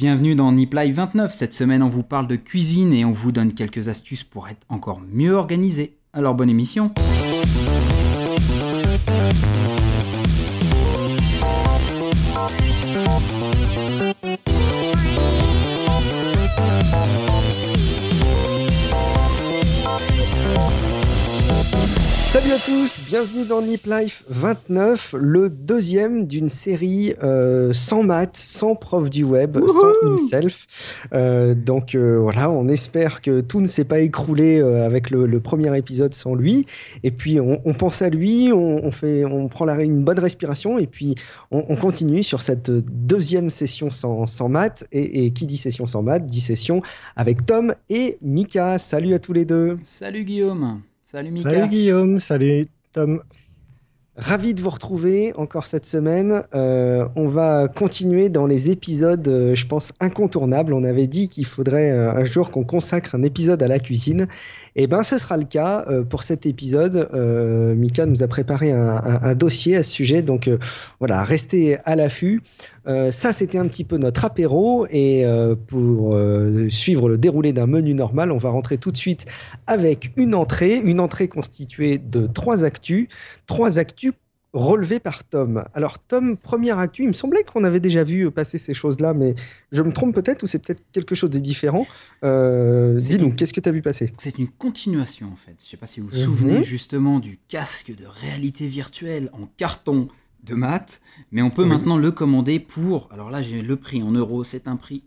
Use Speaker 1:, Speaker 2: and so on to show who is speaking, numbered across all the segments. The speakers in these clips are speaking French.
Speaker 1: Bienvenue dans Nip Live 29. Cette semaine, on vous parle de cuisine et on vous donne quelques astuces pour être encore mieux organisé. Alors bonne émission.
Speaker 2: Tous, bienvenue dans Nip Life 29, le deuxième d'une série euh, sans maths, sans prof du web, sans himself. Euh, donc euh, voilà, on espère que tout ne s'est pas écroulé euh, avec le, le, premier épisode sans lui. Et puis on, on pense à lui, on, on, fait, on prend la, une bonne respiration et puis on, on continue sur cette deuxième session sans, sans maths. Et, et, qui dit session sans maths dit session avec Tom et Mika. Salut à tous les deux.
Speaker 1: Salut Guillaume. Salut Mika.
Speaker 3: Salut Guillaume, salut Tom.
Speaker 2: Ravi de vous retrouver encore cette semaine. Euh, on va continuer dans les épisodes, euh, je pense, incontournables. On avait dit qu'il faudrait euh, un jour qu'on consacre un épisode à la cuisine. Eh ben, ce sera le cas euh, pour cet épisode. Euh, Mika nous a préparé un, dossier à ce sujet. Donc voilà, restez à l'affût. ça, c'était un petit peu notre apéro. Et pour suivre le déroulé d'un menu normal, on va rentrer tout de suite avec une entrée. Une entrée constituée de trois actus. Trois actus relevé par Tom. Alors Tom, première actu, il me semblait qu'on avait déjà vu passer ces choses-là, mais je me trompe peut-être ou c'est peut-être quelque chose de différent. Euh, Dis-nous, qu'est-ce que tu as vu passer?
Speaker 1: C'est une continuation en fait. Je ne sais pas si vous vous souvenez mm -hmm. justement du casque de réalité virtuelle en carton de maths, mais on peut maintenant le commander pour, alors là j'ai le prix en euros, c'est un prix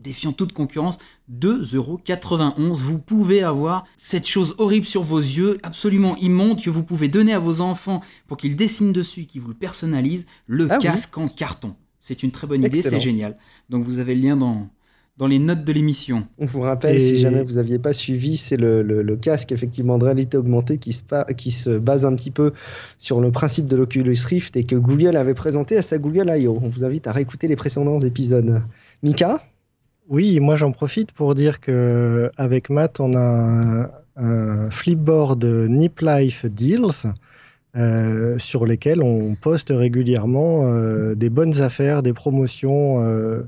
Speaker 1: défiant toute concurrence, 2,91€. Vous pouvez avoir cette chose horrible sur vos yeux, absolument immonde, que vous pouvez donner à vos enfants pour qu'ils dessinent dessus, qu'ils vous le personnalisent, le ah casque oui. en carton. C'est une très bonne idée, c'est génial. Donc vous avez le lien dans, dans les notes de l'émission.
Speaker 2: On vous rappelle, Et... si jamais vous n'aviez pas suivi, c'est le, le, le, casque effectivement de réalité augmentée qui se, qui se base un petit peu sur le principe de l'Oculus Rift et que Google avait présenté à sa Google I.O. On vous invite à réécouter les précédents épisodes. Mika?
Speaker 3: Oui, moi j'en profite pour dire que avec Matt, on a un, flipboard Nip Life Deals euh, sur lesquels on poste régulièrement euh, des bonnes affaires, des promotions euh,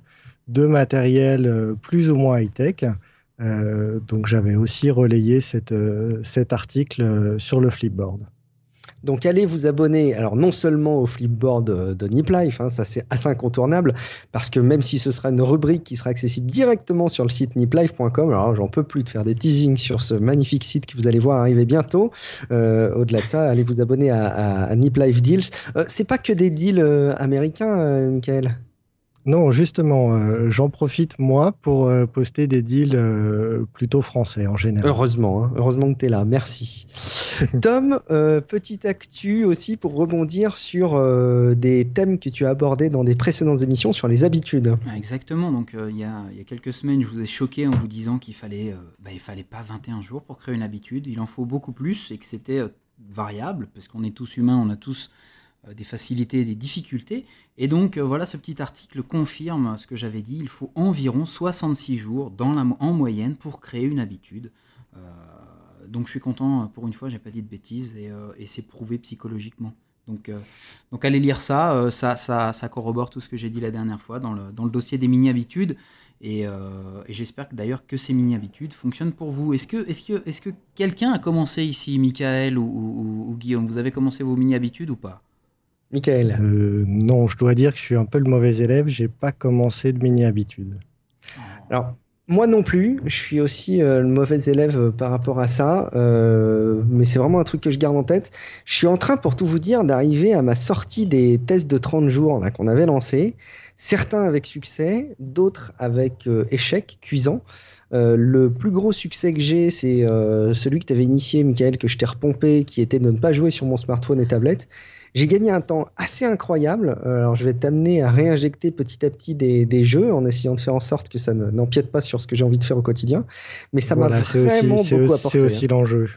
Speaker 3: de matériel plus ou moins high-tech. Donc j'avais aussi relayé cet article sur le flipboard.
Speaker 2: Donc allez vous abonner, alors non seulement au flipboard de Nip Life, hein, ça c'est assez incontournable, parce que même si ce sera une rubrique qui sera accessible directement sur le site niplife.com, alors j'en peux plus de faire des teasings sur ce magnifique site que vous allez voir arriver bientôt. Euh, Au-delà de ça, allez vous abonner à, à, Deals. Euh, c'est pas que des deals euh, américains, Michael?
Speaker 3: Non, justement, euh, j'en profite moi pour euh, poster des deals euh, plutôt français en général.
Speaker 2: Heureusement, hein, heureusement que tu es là, merci. Tom, euh, petite actu aussi pour rebondir sur euh, des thèmes que tu as abordés dans des précédentes émissions sur les habitudes.
Speaker 1: Exactement, donc il y, a, y, a, quelques semaines, je vous ai choqué en vous disant qu'il fallait, bah, il fallait pas 21 jours pour créer une habitude, il en faut beaucoup plus et que c'était variable, parce qu'on est tous humains, on a tous des facilités des difficultés. Et donc euh, voilà, ce petit article confirme ce que j'avais dit. Il faut environ 66 jours en moyenne pour créer une habitude. Euh, donc je suis content, pour une fois, j'ai pas dit de bêtises et, euh, c'est prouvé psychologiquement. Donc, euh, allez lire ça, euh, ça, corrobore tout ce que j'ai dit la dernière fois dans le, dossier des mini-habitudes. Et, et j'espère d'ailleurs que ces mini-habitudes fonctionnent pour vous. Est-ce que, est que, est que quelqu'un a commencé ici, Michael ou Guillaume? Vous avez commencé vos mini-habitudes ou pas?
Speaker 2: Michael
Speaker 3: euh, Non, je dois dire que je suis un peu le mauvais élève. J'ai pas commencé de mini-habitude.
Speaker 2: Alors, moi non plus. Je suis aussi euh, le mauvais élève par rapport à ça. Euh, mais c'est vraiment un truc que je garde en tête. Je suis en train, pour tout vous dire, d'arriver à ma sortie des tests de 30 jours qu'on avait lancés. Certains avec succès, d'autres avec euh, échec cuisant. Euh, le plus gros succès que j'ai, c'est euh, celui que tu avais initié, Michael, que je t'ai repompé, qui était de ne pas jouer sur mon smartphone et tablette. J'ai gagné un temps assez incroyable. Euh, alors, je vais t'amener à réinjecter petit à petit des, des, jeux en essayant de faire en sorte que ça n'empiète pas sur ce que j'ai envie de faire au quotidien. Mais ça m'a vraiment
Speaker 3: aussi,
Speaker 2: beaucoup apporté.
Speaker 3: C'est aussi hein. l'enjeu.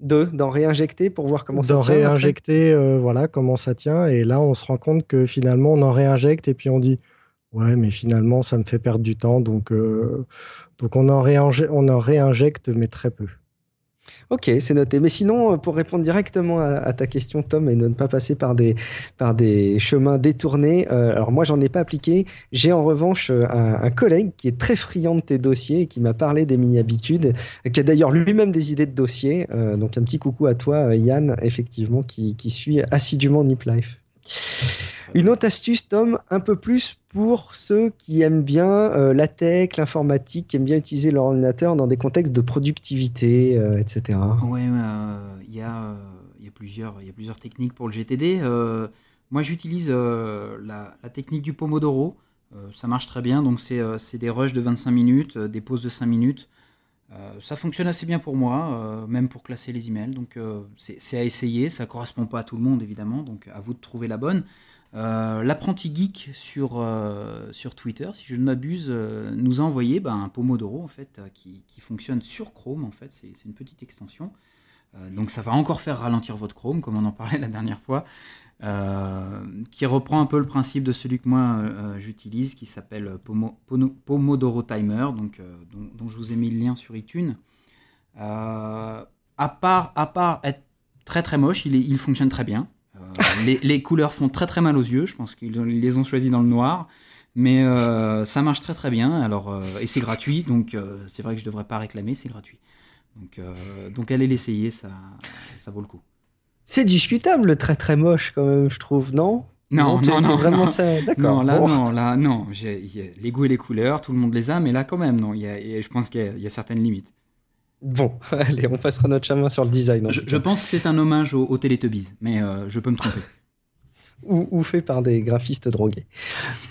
Speaker 2: De, d'en réinjecter pour voir comment ça
Speaker 3: tient. D'en réinjecter, euh, voilà, comment ça tient. Et là, on se rend compte que finalement, on en réinjecte et puis on dit, ouais, mais finalement, ça me fait perdre du temps. Donc, euh, donc on, en on en réinjecte, mais très peu.
Speaker 2: Ok, c'est noté. Mais sinon, euh, pour répondre directement à, ta question, Tom, et ne pas passer par des, par des chemins détournés, euh, alors moi, j'en ai pas appliqué. J'ai en revanche euh, un, collègue qui est très friand de tes dossiers et qui m'a parlé des mini-habitudes, qui a d'ailleurs lui-même des idées de dossiers. donc un petit coucou à toi, Yann, effectivement, qui, qui suit assidûment Nip Life. Une autre astuce, Tom, un peu plus pour ceux qui aiment bien euh, la tech, l'informatique, qui aiment bien utiliser leur ordinateur dans des contextes de productivité, euh, etc.
Speaker 1: Oui, euh, il y, a, plusieurs, techniques pour le GTD. moi, j'utilise la, technique du Pomodoro. ça marche très bien. Donc, c'est des rushs de 25 minutes, des pauses de 5 minutes. ça fonctionne assez bien pour moi, même pour classer les emails. Donc, c'est à essayer. Ça ne correspond pas à tout le monde, évidemment. Donc, à vous de trouver la bonne. Euh, l'apprenti geek sur, euh, sur Twitter, si je ne m'abuse, euh, nous a envoyé ben, un Pomodoro en fait, qui, fonctionne sur Chrome. En fait, c'est une petite extension. donc ça va encore faire ralentir votre Chrome, comme on en parlait la dernière fois, qui reprend un peu le principe de celui que moi j'utilise, qui s'appelle Pomodoro Timer, donc, dont, je vous ai mis le lien sur iTunes. à, part, à part être très très moche, il fonctionne très bien. Euh, les, couleurs font très très mal aux yeux. Je pense qu'ils les ont choisis dans le noir. Mais euh, ça marche très très bien. Alors, euh, et c'est gratuit. Donc c'est vrai que je ne devrais pas réclamer. C'est gratuit. Donc, donc allez l'essayer. Ça, ça vaut le coup.
Speaker 2: C'est discutable, très très moche quand même, je trouve, non?
Speaker 1: Non, non, non, vraiment ça. D'accord. Non, là, non, là, non. les goûts et les couleurs, tout le monde les a, mais là, quand même, non. je pense qu'il y, a certaines limites.
Speaker 2: Bon, allez, on passera notre chemin sur le design.
Speaker 1: Je, pense que c'est un hommage aux, aux Teletubbies, mais euh, je peux me tromper.
Speaker 2: ou, fait par des graphistes drogués.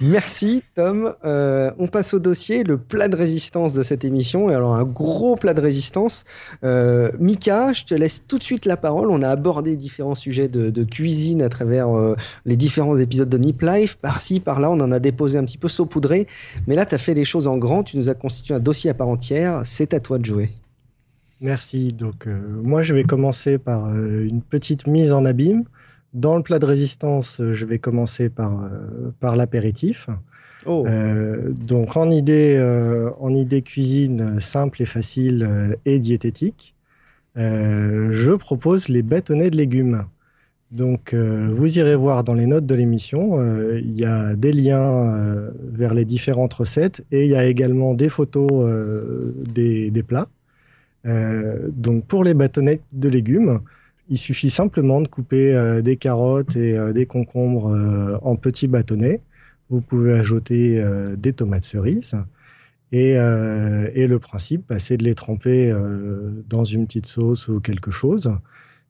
Speaker 2: Merci Tom. Euh, on passe au dossier, le plat de résistance de cette émission. Et alors un gros plat de résistance. Euh, Mika, je te laisse tout de suite la parole. On a abordé différents sujets de, cuisine à travers les différents épisodes de Nip Life. Par-ci, par-là, on en a déposé un petit peu saupoudré. Mais là, tu as fait les choses en grand. Tu nous as constitué un dossier à part entière. C'est à toi de jouer.
Speaker 3: Merci. Donc, euh, moi, je vais commencer par euh, une petite mise en abîme. Dans le plat de résistance, euh, je vais commencer par, par l'apéritif. Oh. donc, en idée, en idée cuisine simple et facile et diététique, je propose les bâtonnets de légumes. Donc, vous irez voir dans les notes de l'émission, il y a des liens vers les différentes recettes et il y a également des photos des, des plats. Euh, donc pour les bâtonnets de légumes, il suffit simplement de couper euh, des carottes et euh, des concombres en petits bâtonnets. Vous pouvez ajouter des tomates cerises. Et, le principe, bah, c'est de les tremper dans une petite sauce ou quelque chose.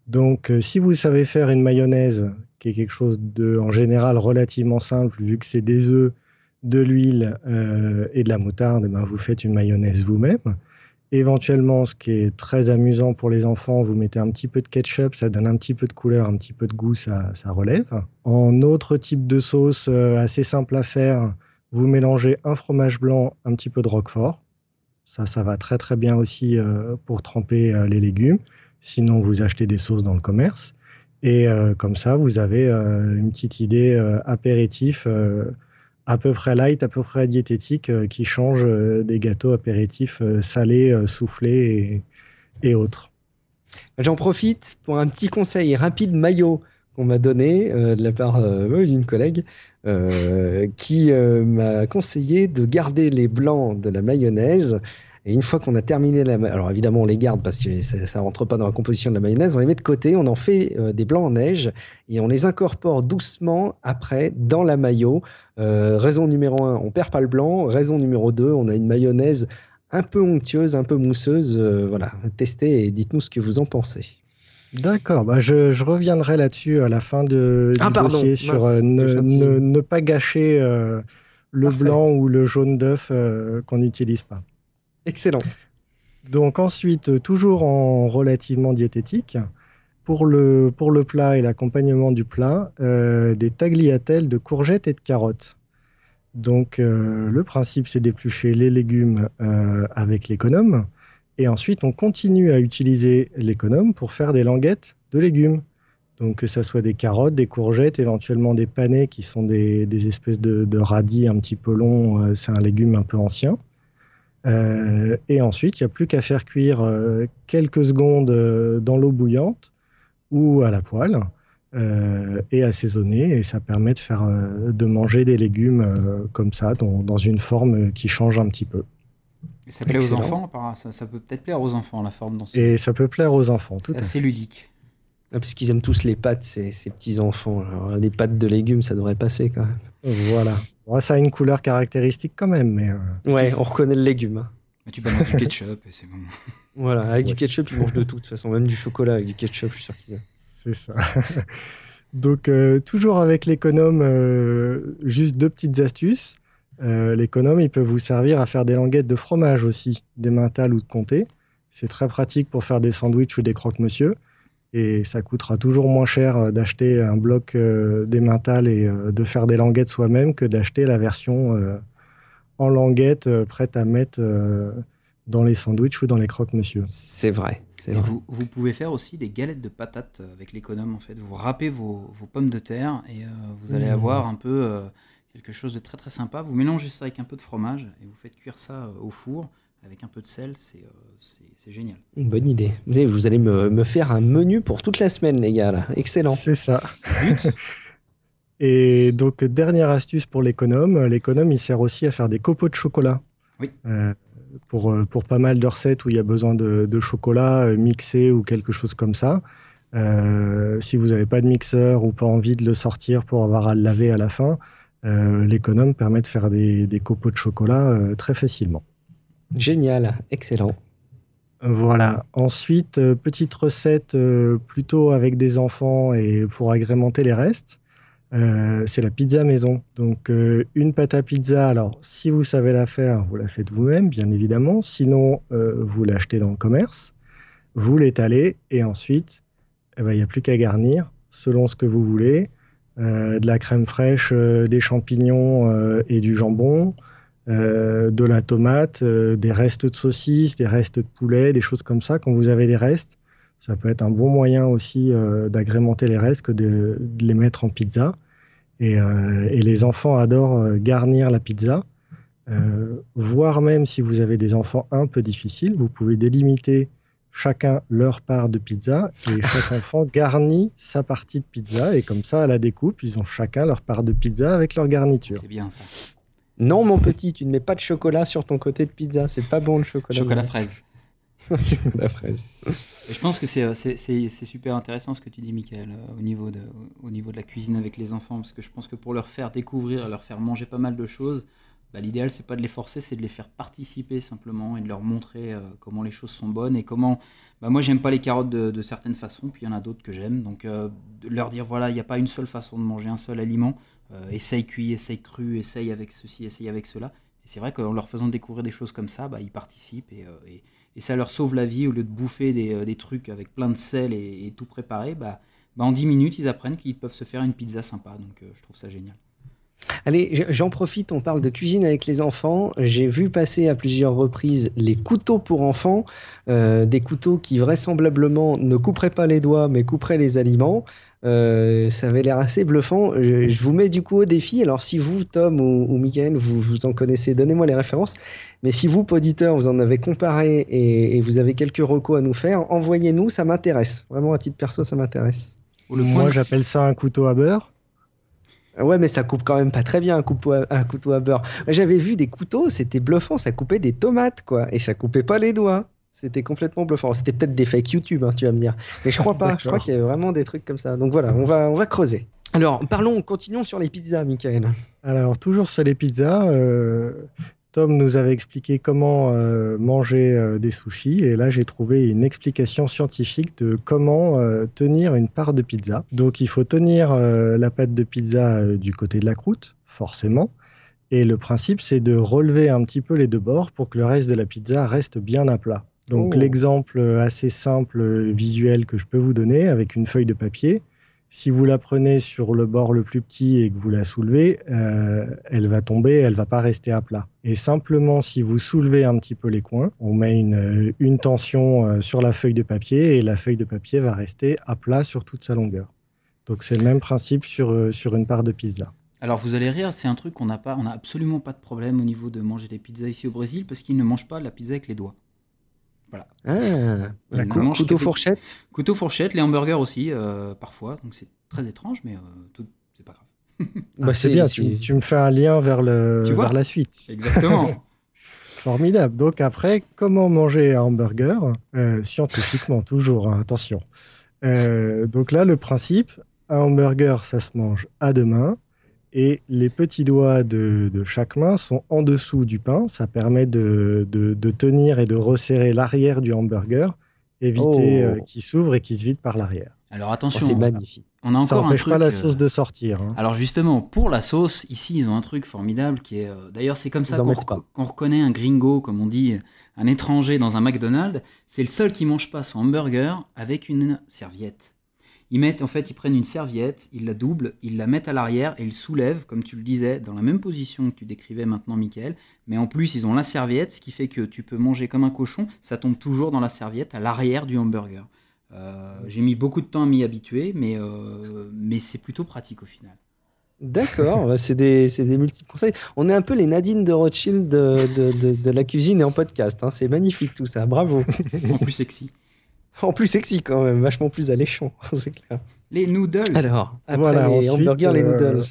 Speaker 3: Donc, si vous savez faire une mayonnaise, qui est quelque chose de, en général, relativement simple, vu que c'est des œufs, de l'huile et de la moutarde, ben, vous faites une mayonnaise vous-même. Éventuellement, ce qui est très amusant pour les enfants, vous mettez un petit peu de ketchup, ça donne un petit peu de couleur, un petit peu de goût, ça, relève. En autre type de sauce euh, assez simple à faire, vous mélangez un fromage blanc, un petit peu de roquefort. Ça, ça va très très bien aussi euh, pour tremper euh, les légumes. Sinon, vous achetez des sauces dans le commerce. Et comme ça, vous avez une petite idée apéritif à peu près light, à peu près diététique, euh, qui change euh, des gâteaux apéritifs euh, salés, soufflés et, autres.
Speaker 2: J'en profite pour un petit conseil rapide maillot qu'on m'a donné de la part d'une collègue qui m'a conseillé de garder les blancs de la mayonnaise et une fois qu'on a terminé la... Alors évidemment, on les garde parce que ça ne rentre pas dans la composition de la mayonnaise. On les met de côté, on en fait euh, des blancs en neige et on les incorpore doucement après dans la mayo. Euh, raison numéro un, on perd pas le blanc. Raison numéro deux, on a une mayonnaise un peu onctueuse, un peu mousseuse. Euh, voilà, testez et dites-nous ce que vous en pensez.
Speaker 3: D'accord, bah je, reviendrai là-dessus à la fin de, du ah, dossier sur ne, pas gâcher le blanc ou le jaune d'œuf qu'on n'utilise pas.
Speaker 2: Excellent.
Speaker 3: Donc ensuite, toujours en relativement diététique, pour le, pour le plat et l'accompagnement du plat, euh, des tagliatelles de courgettes et de carottes. Donc euh, le principe, c'est d'éplucher les légumes euh, avec l'économe. Et ensuite, on continue à utiliser l'économe pour faire des languettes de légumes. Donc que ce soit des carottes, des courgettes, éventuellement des panais qui sont des, espèces de, de radis un petit peu longs. c'est un légume un peu ancien. Euh, et ensuite, il n'y a plus qu'à faire cuire euh, quelques secondes euh, dans l'eau bouillante ou à la poêle et assaisonner. Et ça permet de, faire, de manger des légumes comme ça, dans, une forme qui change un petit peu.
Speaker 1: Et ça plaît aux enfants ça, peut peut-être plaire aux enfants, la forme dans
Speaker 3: Et ça peut plaire aux enfants, tout
Speaker 1: C'est assez ludique.
Speaker 2: Parce qu'ils aiment tous les pâtes, ces, petits-enfants. des pâtes de légumes, ça devrait passer quand même.
Speaker 3: Voilà. ça a une couleur caractéristique quand même. Mais
Speaker 2: Ouais, on reconnaît le légume. Hein.
Speaker 1: Mais tu balances du ketchup et c'est bon.
Speaker 2: Voilà, avec du ketchup, ils mangent de tout, de toute façon. Même du chocolat avec du ketchup, je suis sûr qu'ils aiment.
Speaker 3: C'est ça. Donc, euh, toujours avec l'économe, euh, juste deux petites astuces. Euh, l'économe, il peut vous servir à faire des languettes de fromage aussi, des mentales ou de comté. C'est très pratique pour faire des sandwichs ou des croque-monsieur. Et ça coûtera toujours moins cher d'acheter un bloc mentales et de faire des languettes soi-même que d'acheter la version en languette euh, prête à mettre euh, dans les sandwichs ou dans les croque-monsieur.
Speaker 2: C'est vrai.
Speaker 1: Vous, vous, pouvez faire aussi des galettes de patates avec l'économe en fait. Vous râpez vos, vos pommes de terre et euh, vous allez mmh. avoir un peu quelque chose de très très sympa. Vous mélangez ça avec un peu de fromage et vous faites cuire ça au four avec un peu de sel. C'est génial.
Speaker 2: Une bonne idée. Vous, vous allez me, me, faire un menu pour toute la semaine les gars. Là. Excellent.
Speaker 3: C'est ça. Et donc, dernière astuce pour l'économe, l'économe, il sert aussi à faire des copeaux de chocolat.
Speaker 1: Oui.
Speaker 3: Euh, pour, euh, pour pas mal de recettes où il y a besoin de, chocolat euh, mixé ou quelque chose comme ça. si vous n'avez pas de mixeur ou pas envie de le sortir pour avoir à le laver à la fin, l'économe permet de faire des, des copeaux de chocolat très facilement.
Speaker 2: Génial, excellent.
Speaker 3: Voilà. Ensuite, petite recette plutôt avec des enfants et pour agrémenter les restes. Euh, c'est la pizza maison. Donc, euh, une pâte à pizza, alors si vous savez la faire, vous la faites vous-même, bien évidemment. Sinon, euh, vous l'achetez dans le commerce, vous l'étalez et ensuite, eh ben, il n'y a plus qu'à garnir selon ce que vous voulez. de la crème fraîche, des champignons et du jambon, de la tomate, des restes de saucisses, des restes de poulet, des choses comme ça. Quand vous avez des restes, ça peut être un bon moyen aussi d'agrémenter les restes que de, les mettre en pizza. Euh, et, les enfants adorent euh, garnir la pizza. Euh, voire même si vous avez des enfants un peu difficiles, vous pouvez délimiter chacun leur part de pizza et chaque enfant garnit sa partie de pizza et comme ça à la découpe ils ont chacun leur part de pizza avec leur garniture.
Speaker 1: C'est bien ça.
Speaker 2: Non mon petit, tu ne mets pas de chocolat sur ton côté de pizza, c'est pas bon le chocolat.
Speaker 1: Chocolat fraise.
Speaker 2: la fraise.
Speaker 1: je pense que euh, c'est super intéressant ce que tu dis, Michael, euh, au niveau, de, au niveau de la cuisine avec les enfants, parce que je pense que pour leur faire découvrir, leur faire manger pas mal de choses, bah, l'idéal c'est pas de les forcer, c'est de les faire participer simplement et de leur montrer euh, comment les choses sont bonnes et comment. Bah, moi j'aime pas les carottes de, certaines façons, puis il y en a d'autres que j'aime, donc de leur dire voilà, il n'y a pas une seule façon de manger un seul aliment, essaye cuit, essaye cru, essaye avec ceci, essaye avec cela. Et c'est vrai qu'en leur faisant découvrir des choses comme ça, bah, ils participent et et ça leur sauve la vie au lieu de bouffer des, euh, trucs avec plein de sel et, tout préparé. Bah, bah, en 10 minutes, ils apprennent qu'ils peuvent se faire une pizza sympa. Donc euh, je trouve ça génial.
Speaker 2: Allez, j'en profite, on parle de cuisine avec les enfants. J'ai vu passer à plusieurs reprises les couteaux pour enfants, euh, des couteaux qui vraisemblablement ne couperaient pas les doigts mais couperaient les aliments. Euh, ça avait l'air assez bluffant. Je, vous mets du coup au défi. Alors, si vous, Tom ou, ou Michael, vous, vous en connaissez, donnez-moi les références. Mais si vous, auditeur, vous en avez comparé et, vous avez quelques recos à nous faire, envoyez-nous, ça m'intéresse. Vraiment, à titre perso, ça m'intéresse.
Speaker 3: Moi, j'appelle ça un couteau à beurre.
Speaker 2: Ouais, mais ça coupe quand même pas très bien un couteau à, un couteau à beurre. J'avais vu des couteaux, c'était bluffant, ça coupait des tomates, quoi. Et ça coupait pas les doigts. C'était complètement bluffant. C'était peut-être des fake YouTube, hein, tu vas me dire. Mais je crois pas. je crois qu'il y a vraiment des trucs comme ça. Donc voilà, on va, on va creuser. Alors, parlons, continuons sur les pizzas, Michael.
Speaker 3: Alors, toujours sur les pizzas, euh, Tom nous avait expliqué comment euh, manger euh, des sushis. Et là, j'ai trouvé une explication scientifique de comment tenir une part de pizza. Donc, il faut tenir la pâte de pizza du côté de la croûte, forcément. Et le principe, c'est de relever un petit peu les deux bords pour que le reste de la pizza reste bien à plat. Donc oh. l'exemple assez simple visuel que je peux vous donner avec une feuille de papier, si vous la prenez sur le bord le plus petit et que vous la soulevez, euh, elle va tomber, elle va pas rester à plat. Et simplement, si vous soulevez un petit peu les coins, on met une, une tension euh, sur la feuille de papier et la feuille de papier va rester à plat sur toute sa longueur. Donc c'est le même principe sur, euh, sur une part de pizza.
Speaker 1: Alors vous allez rire, c'est un truc qu'on n'a pas, on n'a absolument pas de problème au niveau de manger des pizzas ici au Brésil parce qu'ils ne mangent pas la pizza avec les doigts. Voilà.
Speaker 2: Ah, la couteau fourchette.
Speaker 1: Couteau fourchette, les hamburgers aussi euh, parfois, donc c'est très étrange, mais euh, tout- c'est pas grave.
Speaker 2: Bah,
Speaker 3: Ah, c'est bien, tu, tu me fais un lien vers, le,
Speaker 1: Tu vois
Speaker 3: vers la suite.
Speaker 1: Exactement.
Speaker 3: Formidable. Donc après, comment manger un hamburger Euh, Scientifiquement, toujours, hein, attention. Euh, donc là, le principe, un hamburger, ça se mange à deux mains. Et les petits doigts de, de chaque main sont en dessous du pain. Ça permet de, de- de tenir et de resserrer l'arrière du hamburger, éviter
Speaker 2: Oh.
Speaker 3: euh, qu'il s'ouvre et qu'il se vide par l'arrière.
Speaker 1: Alors
Speaker 2: Oh,
Speaker 1: attention,
Speaker 2: c'est magnifique.
Speaker 1: on a
Speaker 3: Ça
Speaker 1: encore un
Speaker 3: n'empêche pas la
Speaker 1: euh,
Speaker 3: sauce de sortir. hein.
Speaker 1: Alors justement, pour la sauce, ici ils ont un truc formidable qui est. euh, D'ailleurs, c'est comme ça
Speaker 2: Ils
Speaker 1: qu'on reconnaît un gringo, comme on dit, un étranger dans un McDonald's. C'est le seul qui mange pas son hamburger avec une serviette. Ils mettent, en fait, ils prennent une serviette, ils la doublent, ils la mettent à l'arrière et ils soulèvent, comme tu le disais, dans la même position que tu décrivais maintenant, Michael. Mais en plus, ils ont la serviette, ce qui fait que tu peux manger comme un cochon. Ça tombe toujours dans la serviette à l'arrière du hamburger. Euh, J'ai mis beaucoup de temps à m'y habituer, mais, euh, mais c'est plutôt pratique au final.
Speaker 2: D'accord, bah, c'est des, des multiples conseils. On est un peu les Nadine de Rothschild de, de, de- de la cuisine et en podcast. hein. C'est magnifique tout ça, bravo.
Speaker 1: En plus sexy.
Speaker 2: En plus sexy quand même, vachement plus alléchant, c'est clair.
Speaker 1: Les noodles.
Speaker 2: Alors, après
Speaker 3: Voilà,
Speaker 2: les
Speaker 3: ensuite,
Speaker 2: hamburgers, les
Speaker 3: euh,
Speaker 2: noodles.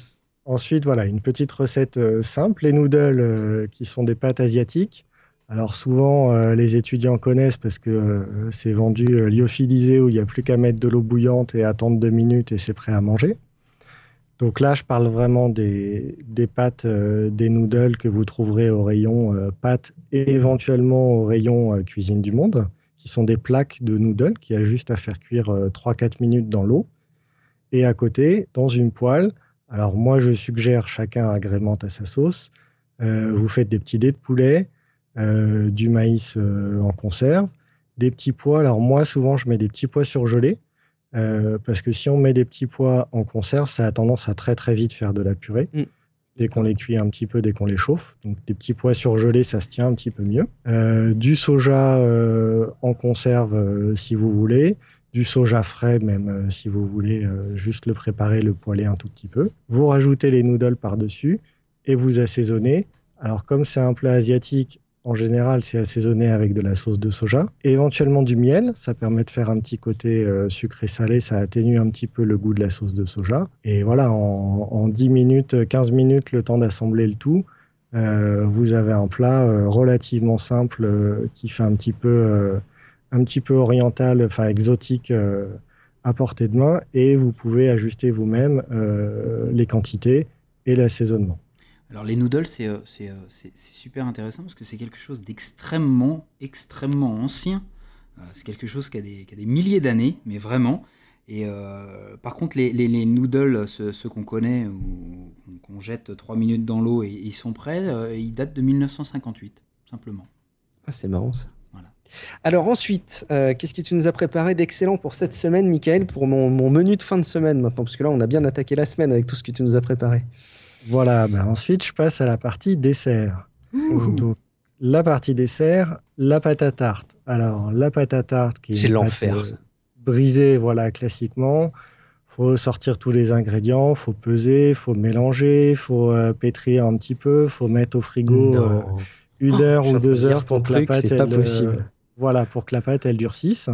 Speaker 3: Ensuite, voilà, une petite recette euh, simple. Les noodles, euh, qui sont des pâtes asiatiques. Alors souvent, euh, les étudiants connaissent parce que euh, c'est vendu euh, lyophilisé où il n'y a plus qu'à mettre de l'eau bouillante et attendre deux minutes et c'est prêt à manger. Donc là, je parle vraiment des, des pâtes, euh, des noodles que vous trouverez au rayon euh, pâtes et éventuellement au rayon euh, cuisine du monde, qui sont des plaques de noodles qu'il y a juste à faire cuire euh, 3-4 minutes dans l'eau. Et à côté, dans une poêle, alors moi je suggère chacun agrémente à sa sauce. Euh, vous faites des petits dés de poulet, euh, du maïs euh, en conserve, des petits pois. Alors moi souvent je mets des petits pois surgelés euh, parce que si on met des petits pois en conserve, ça a tendance à très très vite faire de la purée.
Speaker 2: Mm.
Speaker 3: Dès qu'on les cuit un petit peu, dès qu'on les chauffe. Donc des petits pois surgelés, ça se tient un petit peu mieux. Euh, du soja euh, en conserve euh, si vous voulez du soja frais, même si vous voulez juste le préparer, le poêler un tout petit peu. Vous rajoutez les noodles par-dessus et vous assaisonnez. Alors comme c'est un plat asiatique, en général, c'est assaisonné avec de la sauce de soja et éventuellement du miel. Ça permet de faire un petit côté euh, sucré-salé, ça atténue un petit peu le goût de la sauce de soja. Et voilà, en, en 10 minutes, 15 minutes, le temps d'assembler le tout, euh, vous avez un plat euh, relativement simple qui fait un petit peu... un petit peu oriental, enfin exotique à portée de main et vous pouvez ajuster vous-même les quantités et l'assaisonnement.
Speaker 1: Alors les noodles, c'est euh, c'est, euh, c'est- super intéressant parce que c'est quelque chose d'extrêmement, extrêmement ancien. Euh, c'est quelque chose qui a des, qui a des milliers d'années, mais vraiment. Et euh, par contre, les, les- les noodles, ceux, ceux qu'on connaît, ou qu'on jette 3 minutes dans l'eau et ils sont prêts, ils datent de 1958, simplement.
Speaker 2: Ah, c'est marrant ça.
Speaker 1: Voilà.
Speaker 2: Alors ensuite, euh, qu'est-ce que tu nous as préparé d'excellent pour cette semaine, Michael, pour mon, mon menu de fin de semaine maintenant? Parce que là, on a bien attaqué la semaine avec tout ce que tu nous as préparé.
Speaker 3: Voilà, ben ensuite je passe à la partie dessert. Donc, la partie dessert, la pâte à tarte. Alors, la pâte à tarte qui est
Speaker 2: C'est
Speaker 3: une
Speaker 2: l'enfer,
Speaker 3: euh, brisée, voilà, classiquement. faut sortir tous les ingrédients, faut peser, faut mélanger, faut euh, pétrir un petit peu, faut mettre au frigo euh, une
Speaker 2: Oh,
Speaker 3: heure ou deux heures pour que la pâte
Speaker 2: c'est pas
Speaker 3: elle, euh, voilà pour que la pâte elle durcisse.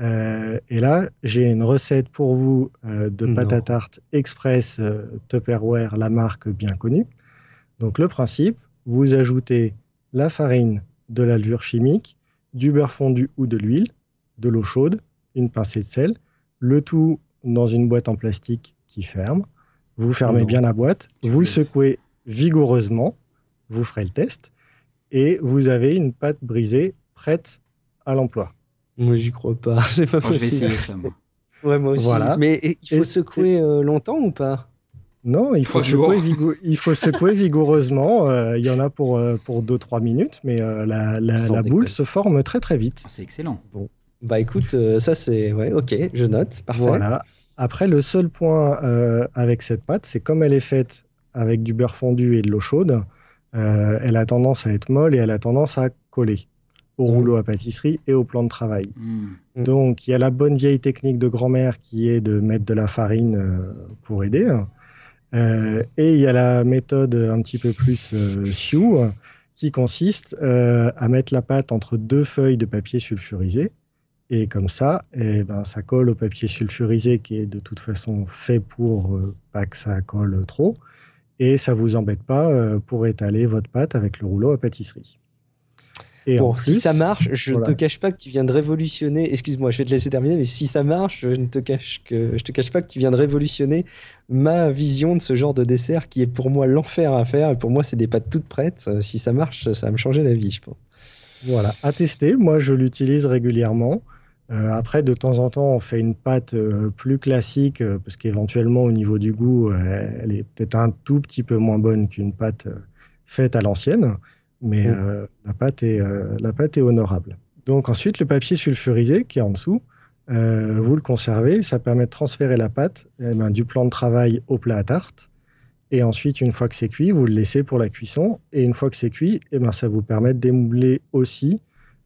Speaker 3: Euh, et là, j'ai une recette pour vous euh, de pâte à tarte express euh, Tupperware, la marque bien connue. Donc le principe, vous ajoutez la farine, de la levure chimique, du beurre fondu ou de l'huile, de l'eau chaude, une pincée de sel, le tout dans une boîte en plastique qui ferme. Vous fermez
Speaker 2: Non.
Speaker 3: bien la boîte,
Speaker 1: Tu
Speaker 3: vous secouez vigoureusement, vous ferez le test, et vous avez une pâte brisée prête à l'emploi.
Speaker 2: Moi, j'y crois pas. C'est pas
Speaker 1: Moi, je vais
Speaker 2: possible.
Speaker 1: essayer ça, moi.
Speaker 2: Ouais, moi aussi.
Speaker 3: Voilà.
Speaker 2: Mais et, il faut
Speaker 3: Et-
Speaker 2: secouer euh, longtemps ou pas?
Speaker 3: Non, il faut, secouer, vigou- il faut secouer vigoureusement. euh, Il y en a pour, euh, pour 2-3 minutes, mais euh, la, la- la boule se forme très très vite.
Speaker 1: Ah, C'est excellent.
Speaker 2: Bah écoute, euh, ça c'est. Ouais, ok, je note. Parfait.
Speaker 3: Voilà. Après, le seul point euh, avec cette pâte, c'est comme elle est faite avec du beurre fondu et de l'eau chaude, euh, elle a tendance à être molle et elle a tendance à coller au rouleau à pâtisserie et au plan de travail.
Speaker 1: Hmm.
Speaker 2: Mm.
Speaker 3: Donc, il y a la bonne vieille technique de grand-mère qui est de mettre de la farine euh, pour aider. et il y a la méthode un petit peu plus Sioux qui consiste à mettre la pâte entre deux feuilles de papier sulfurisé. Et comme ça, eh ben, ça colle au papier sulfurisé qui est de toute façon fait pour pas que ça colle trop et ça vous embête pas euh, pour étaler votre pâte avec le rouleau à pâtisserie.
Speaker 2: Et bon, si ça marche, je ne te cache pas que tu viens de révolutionner. Excuse-moi, je vais te laisser terminer, mais si ça marche, je ne te cache que je te cache pas que tu viens de révolutionner ma vision de ce genre de dessert qui est pour moi l'enfer à faire. Et pour moi, c'est des pâtes toutes prêtes. Si ça marche, ça va me changer la vie, je pense.
Speaker 3: Voilà, à tester. Moi, je l'utilise régulièrement. Euh, après, de temps en temps, on fait une pâte euh, plus classique euh, parce qu'éventuellement, au niveau du goût, elle est peut-être un tout petit peu moins bonne qu'une pâte faite à l'ancienne, mais mm. la, pâte est, la pâte est honorable. Donc ensuite, le papier sulfurisé qui est en dessous, vous le conservez, ça permet de transférer la pâte eh ben, du plan de travail au plat à tarte. Et ensuite, une fois que c'est cuit, vous le laissez pour la cuisson. Et une fois que c'est cuit, eh ben, ça vous permet de démouler aussi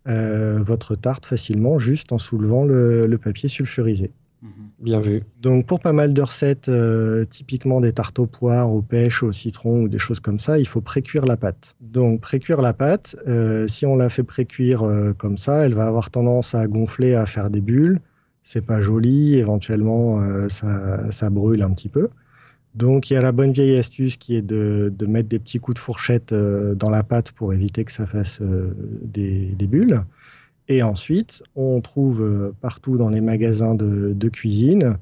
Speaker 3: euh, votre tarte facilement juste en soulevant le, papier sulfurisé.
Speaker 2: Mhm. Bien vu.
Speaker 3: Donc pour pas mal de recettes, euh, typiquement des tartes aux poires, aux pêches, au citron ou des choses comme ça, il faut précuire la pâte. Donc précuire la pâte, euh, si on la fait précuire comme ça, elle va avoir tendance à gonfler, à faire des bulles. C'est pas joli, éventuellement ça, ça brûle un petit peu. Donc il y a la bonne vieille astuce qui est de, mettre des petits coups de fourchette euh, dans la pâte pour éviter que ça fasse euh, des, bulles. Et ensuite, on trouve euh, partout dans les magasins de, cuisine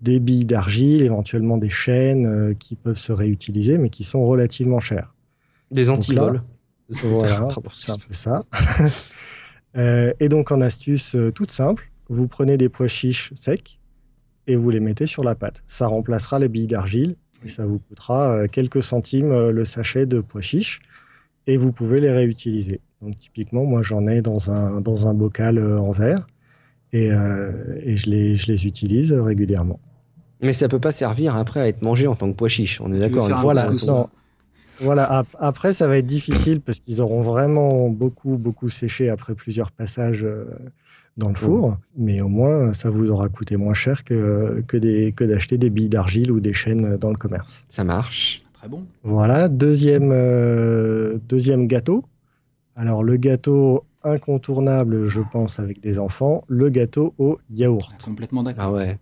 Speaker 3: des billes d'argile, éventuellement des chaînes qui peuvent se réutiliser, mais qui sont relativement chères.
Speaker 2: Des antivols.
Speaker 3: Voilà, c'est un peu ça. et donc en astuce toute simple, vous prenez des pois chiches secs, et vous les mettez sur la pâte. Ça remplacera les billes d'argile et ça vous coûtera euh, quelques centimes euh, le sachet de pois chiches et vous pouvez les réutiliser. Donc typiquement, moi j'en ai dans un, dans un bocal euh, en verre et, et je, les, je les utilise régulièrement.
Speaker 2: Mais ça peut pas servir après à être mangé en tant que pois chiche, on est d'accord
Speaker 3: Voilà, voilà, après ça va être difficile parce qu'ils auront vraiment beaucoup, beaucoup séché après plusieurs passages dans le four, mais au moins ça vous aura coûté moins cher que, que, des, que d'acheter des billes d'argile ou des chaînes dans le commerce.
Speaker 2: Ça marche.
Speaker 1: Très bon.
Speaker 3: Voilà, deuxième, euh, deuxième gâteau. Alors le gâteau incontournable, je pense, avec des enfants, le gâteau au yaourt.
Speaker 1: Ah, complètement d'accord.
Speaker 2: Ah ouais.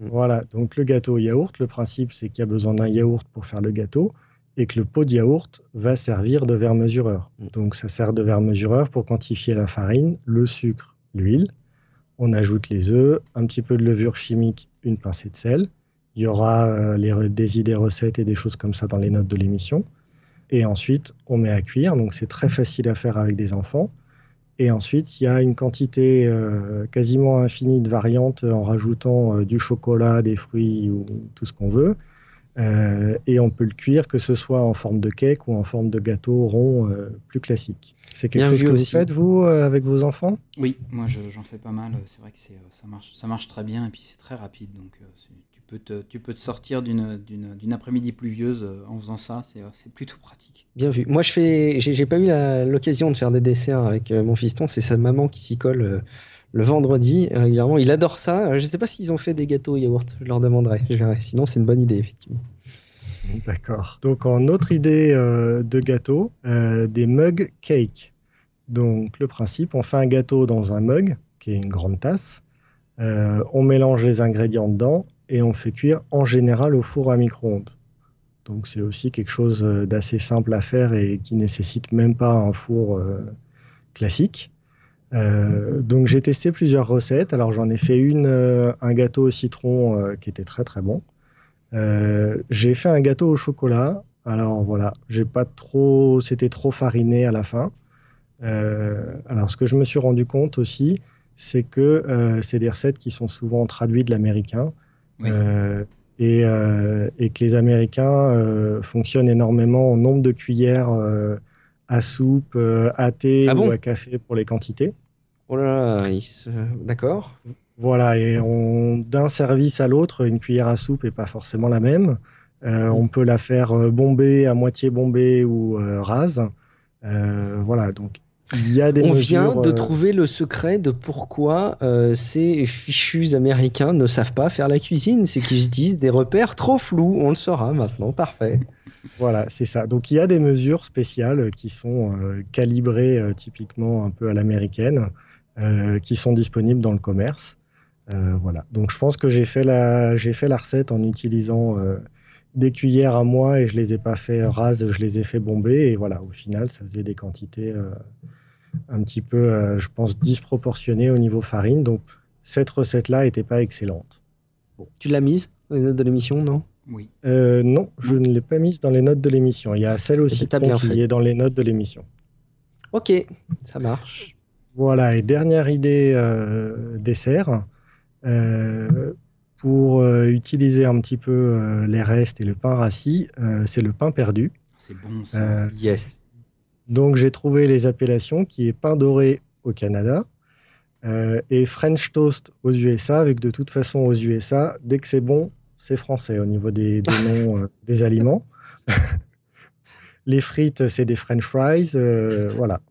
Speaker 3: Voilà, donc le gâteau au yaourt, le principe c'est qu'il y a besoin d'un yaourt pour faire le gâteau et que le pot de yaourt va servir de verre mesureur. Mm. Donc ça sert de verre mesureur pour quantifier la farine, le sucre l'huile. On ajoute les œufs, un petit peu de levure chimique, une pincée de sel. Il y aura euh, les, des idées recettes et des choses comme ça dans les notes de l'émission. Et ensuite, on met à cuire. Donc, c'est très facile à faire avec des enfants. Et ensuite, il y a une quantité euh, quasiment infinie de variantes en rajoutant euh, du chocolat, des fruits ou tout ce qu'on veut. Euh, et on peut le cuire que ce soit en forme de cake ou en forme de gâteau rond euh, plus classique. C'est quelque chose que vous faites, vous, euh, avec vos enfants?
Speaker 1: Oui, moi j'en fais pas mal. C'est vrai que ça, marche, ça marche très bien et puis c'est très rapide. Donc peux te, tu peux te sortir d'une après-midi pluvieuse en faisant ça. C'est plutôt pratique.
Speaker 2: Bien vu. Moi, je fais, j'ai pas eu l'occasion de faire des desserts avec mon fiston. C'est sa maman qui s'y colle le vendredi régulièrement. Il adore ça. Je ne sais pas s'ils ont fait des gâteaux yaourt. Je leur demanderai. Je verrai. Sinon, c'est une bonne idée, effectivement.
Speaker 3: D'accord. Donc, en autre idée euh, de gâteau, euh, des mug cake. Donc, le principe, on fait un gâteau dans un mug, qui est une grande tasse. Euh, on mélange les ingrédients dedans et on fait cuire en général au four à micro-ondes. Donc, c'est aussi quelque chose d'assez simple à faire et qui nécessite même pas un four classique. Euh, donc j'ai testé plusieurs recettes. Alors j'en ai fait une, euh, un gâteau au citron euh, qui était très très bon. j'ai fait un gâteau au chocolat. Alors voilà, j'ai pas trop, c'était trop fariné à la fin. alors ce que je me suis rendu compte aussi, c'est que c'est des recettes qui sont souvent traduites de l'américain. Et, et, que les Américains fonctionnent énormément en nombre de cuillères à soupe, à thé ah ou à café pour les quantités.
Speaker 2: Oh là là, d'accord.
Speaker 3: Voilà, et d'un service à l'autre, une cuillère à soupe n'est pas forcément la même. Euh, on peut la faire euh, bombée, à moitié bombée ou euh, rase. voilà, donc Il y a des
Speaker 2: On
Speaker 3: mesures,
Speaker 2: vient de
Speaker 3: euh,
Speaker 2: trouver le secret de pourquoi euh, ces fichus américains ne savent pas faire la cuisine. C'est qu'ils utilisent des repères trop flous. On le saura maintenant. Parfait.
Speaker 3: Voilà, c'est ça. Donc il y a des mesures spéciales qui sont euh, calibrées typiquement un peu à l'américaine, qui sont disponibles dans le commerce. Voilà. Donc je pense que j'ai fait la j'ai fait la recette en utilisant des cuillères à moi et je les ai pas fait rases, je les ai fait bomber et voilà. Au final, ça faisait des quantités euh, un petit peu, euh, je pense, disproportionnées au niveau farine. Donc cette recette-là était pas excellente.
Speaker 2: Tu l'as mise dans les notes de l'émission, non?
Speaker 1: Oui.
Speaker 3: Euh, non, je ne l'ai pas mise dans les notes de l'émission. Il y a celle
Speaker 2: Eh ben, bien
Speaker 3: qui
Speaker 2: fait.
Speaker 3: est dans les notes de l'émission.
Speaker 2: Ok, ça marche.
Speaker 3: Voilà, et dernière idée euh, dessert. euh, pour euh, utiliser un petit peu euh, les restes et le pain rassis, euh, c'est le pain perdu.
Speaker 1: C'est bon ça.
Speaker 3: Euh,
Speaker 2: Yes.
Speaker 3: donc j'ai trouvé les appellations qui est pain doré au Canada euh, et French toast aux USA, avec de toute façon aux USA, dès que c'est bon, c'est français au niveau des, des noms euh, des aliments. les frites, c'est des French fries, euh, voilà.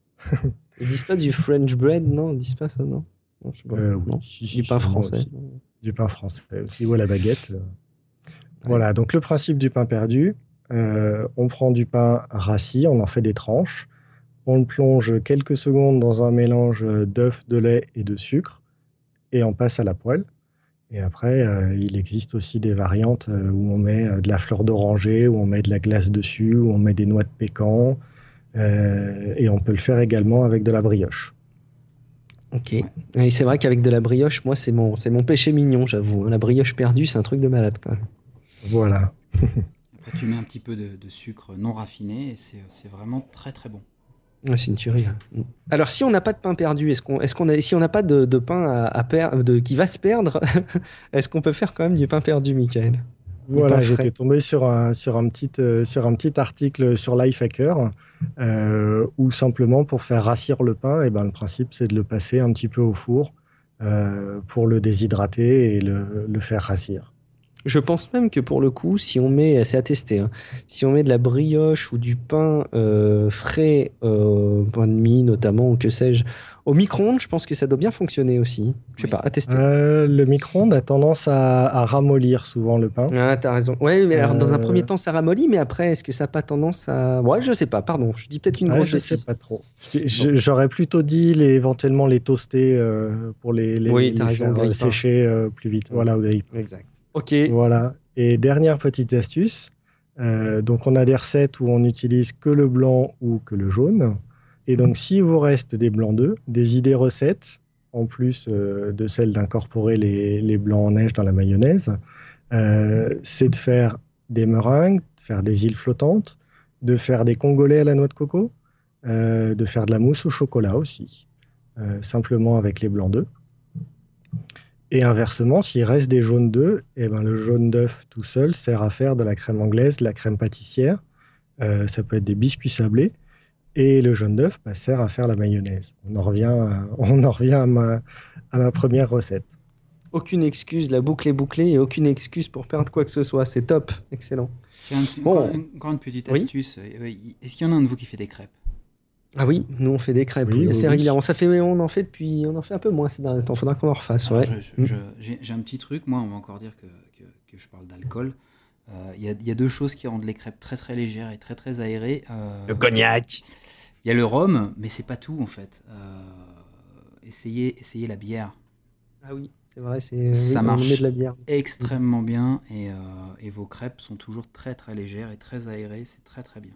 Speaker 2: Ils disent pas du French bread, non? Ils disent pas ça, non, non, je sais pas.
Speaker 3: Euh, oui,
Speaker 2: Non.
Speaker 3: si, si,
Speaker 2: Du
Speaker 3: si,
Speaker 2: pain
Speaker 3: moi
Speaker 2: français.
Speaker 3: Du pain français aussi, ou à la baguette. euh. Voilà, donc le principe du pain perdu, euh, on prend du pain rassis, on en fait des tranches, on le plonge quelques secondes dans un mélange d'œufs, de lait et de sucre, et on passe à la poêle. Et après, euh, il existe aussi des variantes où on met de la fleur d'oranger, où on met de la glace dessus, où on met des noix de pécan, et on peut le faire également avec de la brioche.
Speaker 2: Ok. Et c'est vrai qu'avec de la brioche, moi, c'est mon, c'est mon péché mignon, j'avoue. La brioche perdue, c'est un truc de malade, quand même.
Speaker 3: Voilà.
Speaker 1: Après, tu mets un petit peu de, de sucre non raffiné et c'est c'est vraiment très très bon.
Speaker 2: Ouais, c'est une tuerie. hein. Alors, si on n'a pas de pain perdu, est-ce qu'on, est-ce qu'on a, si on n'a pas de, de pain à, à per- de, qui va se perdre, est-ce qu'on peut faire quand même du pain perdu, Michael?
Speaker 3: Voilà, j'étais tombé sur un, sur, un petit, euh, sur un petit article sur Lifehacker euh, où simplement pour faire rassir le pain, et ben, le principe c'est de le passer un petit peu au four euh, pour le déshydrater et le, le faire rassir.
Speaker 2: Je pense même que pour le coup, si on met, c'est à tester, hein, si on met de la brioche ou du pain euh, frais, euh, pain de mie notamment, ou que sais-je, au micro-ondes, je pense que ça doit bien fonctionner aussi. Je sais
Speaker 1: Oui.
Speaker 2: pas, à tester.
Speaker 3: Euh, le micro-ondes a tendance à, à ramollir souvent le pain.
Speaker 2: Ah, t'as raison. Ouais, mais alors dans un
Speaker 3: Euh.
Speaker 2: premier temps, ça ramollit, mais après, est-ce que ça n'a pas tendance à. Ouais, je sais pas, pardon. Je dis peut-être une
Speaker 3: Ouais,
Speaker 2: grosse
Speaker 3: je sais
Speaker 2: bêtise.
Speaker 3: pas trop. J'aurais plutôt dit les, éventuellement les toaster euh, pour les, les,
Speaker 2: Oui,
Speaker 3: les
Speaker 2: t'as raison,
Speaker 3: faire
Speaker 2: grille-pain.
Speaker 3: sécher euh, plus vite. Voilà, au grille-pain.
Speaker 2: Exact. Ok.
Speaker 3: Voilà. Et dernière petite astuce. euh, donc, on a des recettes où on n'utilise que le blanc ou que le jaune. Et donc, s'il vous reste des blancs d'œufs, des idées recettes, en plus euh, de celle d'incorporer les, blancs en neige dans la mayonnaise, euh, c'est de faire des meringues, de faire des îles flottantes, de faire des congolais à la noix de coco, de faire de la mousse au chocolat aussi, simplement avec les blancs d'œufs. Et inversement, s'il reste des jaunes d'œufs, eh ben, le jaune d'œuf tout seul sert à faire de la crème anglaise, de la crème pâtissière. Euh, ça peut être des biscuits sablés. Et le jaune d'œuf bah, sert à faire la mayonnaise. On en revient, à, on en revient à, ma, à ma première recette.
Speaker 2: Aucune excuse, la boucle est bouclée et aucune excuse pour perdre quoi que ce soit. C'est top. Excellent. Bon.
Speaker 1: encore, encore une petite astuce. Euh, Est-ce qu'il y en a un de vous qui fait des crêpes?
Speaker 2: Ah oui, nous on fait des crêpes
Speaker 3: Oui,
Speaker 2: oui,
Speaker 3: oui,
Speaker 2: assez
Speaker 3: oui.
Speaker 2: régulièrement. Ça fait, on en fait depuis, on en fait un peu moins ces derniers temps. Faudra qu'on en refasse. Ouais. Mm.
Speaker 1: je- J'ai un petit truc, moi, on va encore dire que, que- que je parle d'alcool. Euh, Il y, a- il y a deux choses qui rendent les crêpes très très légères et très très aérées. Euh,
Speaker 2: cognac.
Speaker 1: Il y a le rhum, mais c'est pas tout en fait. Euh, essayez, essayez la bière.
Speaker 2: Ah oui, c'est vrai. C'est.
Speaker 1: Ça marche.
Speaker 2: met de la bière.
Speaker 1: Extrêmement bien et, euh, et vos crêpes sont toujours très très légères et très aérées. C'est très très bien.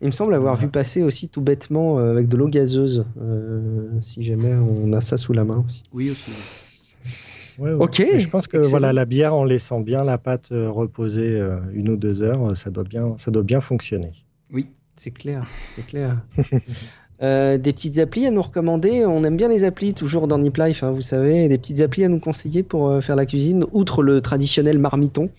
Speaker 2: Il me semble avoir vu passer aussi tout bêtement euh, avec de l'eau gazeuse, euh, si jamais on a ça sous la main aussi.
Speaker 1: Oui, aussi.
Speaker 3: Ouais, ouais.
Speaker 2: Ok,
Speaker 3: Et je pense que
Speaker 2: excellent.
Speaker 3: voilà, la bière, en laissant bien la pâte euh, reposer euh, une ou deux heures, ça doit bien, ça doit bien fonctionner.
Speaker 1: Oui.
Speaker 2: C'est clair, c'est clair. Euh, des petites applis à nous recommander. On aime bien les applis, toujours dans Nip Life, hein, vous savez. Des petites applis à nous conseiller pour euh, faire la cuisine, outre le traditionnel marmiton.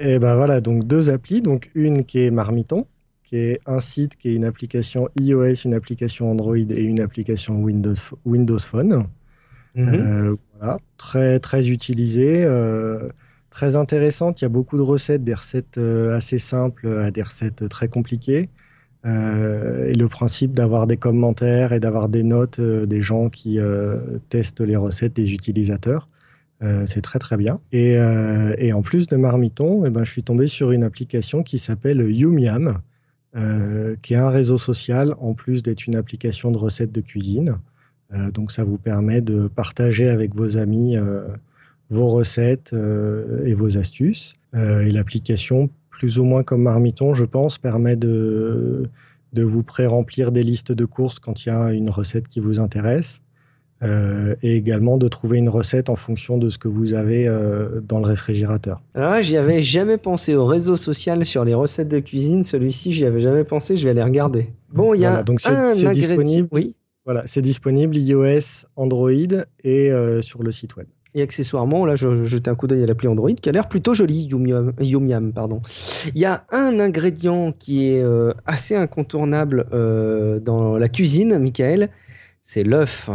Speaker 3: Et ben voilà, donc deux applis. Donc une qui est Marmiton, qui est un site qui est une application iOS, une application Android et une application Windows, Windows Phone.
Speaker 2: Mhm.
Speaker 3: Euh, voilà, très très utilisée, euh, très intéressante. Il y a beaucoup de recettes, des recettes euh, assez simples à des recettes très compliquées. et le principe d'avoir des commentaires et d'avoir des notes des gens qui testent les recettes des utilisateurs. c'est très très bien. Et, et, en plus de Marmiton, eh ben, je suis tombé sur une application qui s'appelle Yumiam, qui est un réseau social en plus d'être une application de recettes de cuisine. donc ça vous permet de partager avec vos amis vos recettes euh, et vos astuces. Euh, et l'application, plus ou moins comme Marmiton, je pense, permet de, de vous pré-remplir des listes de courses quand il y a une recette qui vous intéresse. Euh, et également de trouver une recette en fonction de ce que vous avez dans le réfrigérateur.
Speaker 2: Alors j'y avais jamais pensé au réseau social sur les recettes de cuisine. Celui-ci, j'y avais jamais pensé. Je vais aller regarder. Bon, il y a donc c'est
Speaker 3: disponible. Oui. Voilà, c'est disponible iOS, Android et sur le site web.
Speaker 2: Et accessoirement, là, je jetais un coup d'œil à l'appli Android qui a l'air plutôt joli, Yumiam, pardon. Il y a un ingrédient qui est euh, assez incontournable euh, dans la cuisine, Michael, c'est l'œuf.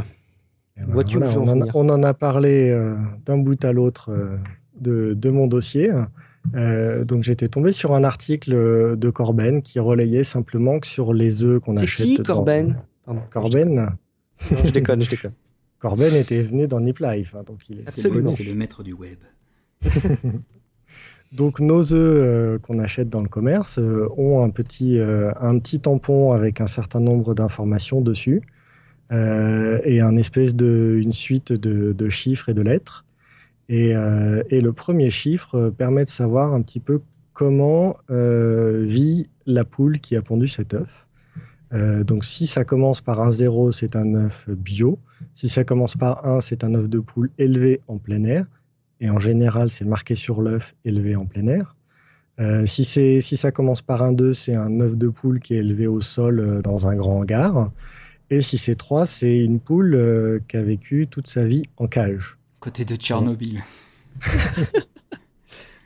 Speaker 3: Ben Vois-tu on, en, on, en a parlé euh, d'un bout à l'autre de, de, mon dossier. donc j'étais tombé sur un article de Corben qui relayait simplement que sur les œufs qu'on achète.
Speaker 2: C'est qui Corben?
Speaker 3: Corben?
Speaker 2: je déconne, je déconne.
Speaker 3: Corben était venu dans Nip Life, hein, donc il
Speaker 1: est c'est le, maître du web.
Speaker 3: donc nos œufs euh, qu'on achète dans le commerce euh, ont un petit, euh, un petit tampon avec un certain nombre d'informations dessus et un espèce de, une suite de, chiffres et de lettres. Et, et, le premier chiffre permet de savoir un petit peu comment vit la poule qui a pondu cet œuf. donc si ça commence par un zéro, c'est un œuf bio. Si ça commence par 1, c'est un œuf de poule élevé en plein air. Et en général, c'est marqué sur l'œuf élevé en plein air. Euh, si, ça commence par un 2, c'est un œuf de poule qui est élevé au sol euh, dans un grand hangar. Et si c'est 3, c'est une poule euh, qui a vécu toute sa vie en cage.
Speaker 1: Côté de Tchernobyl.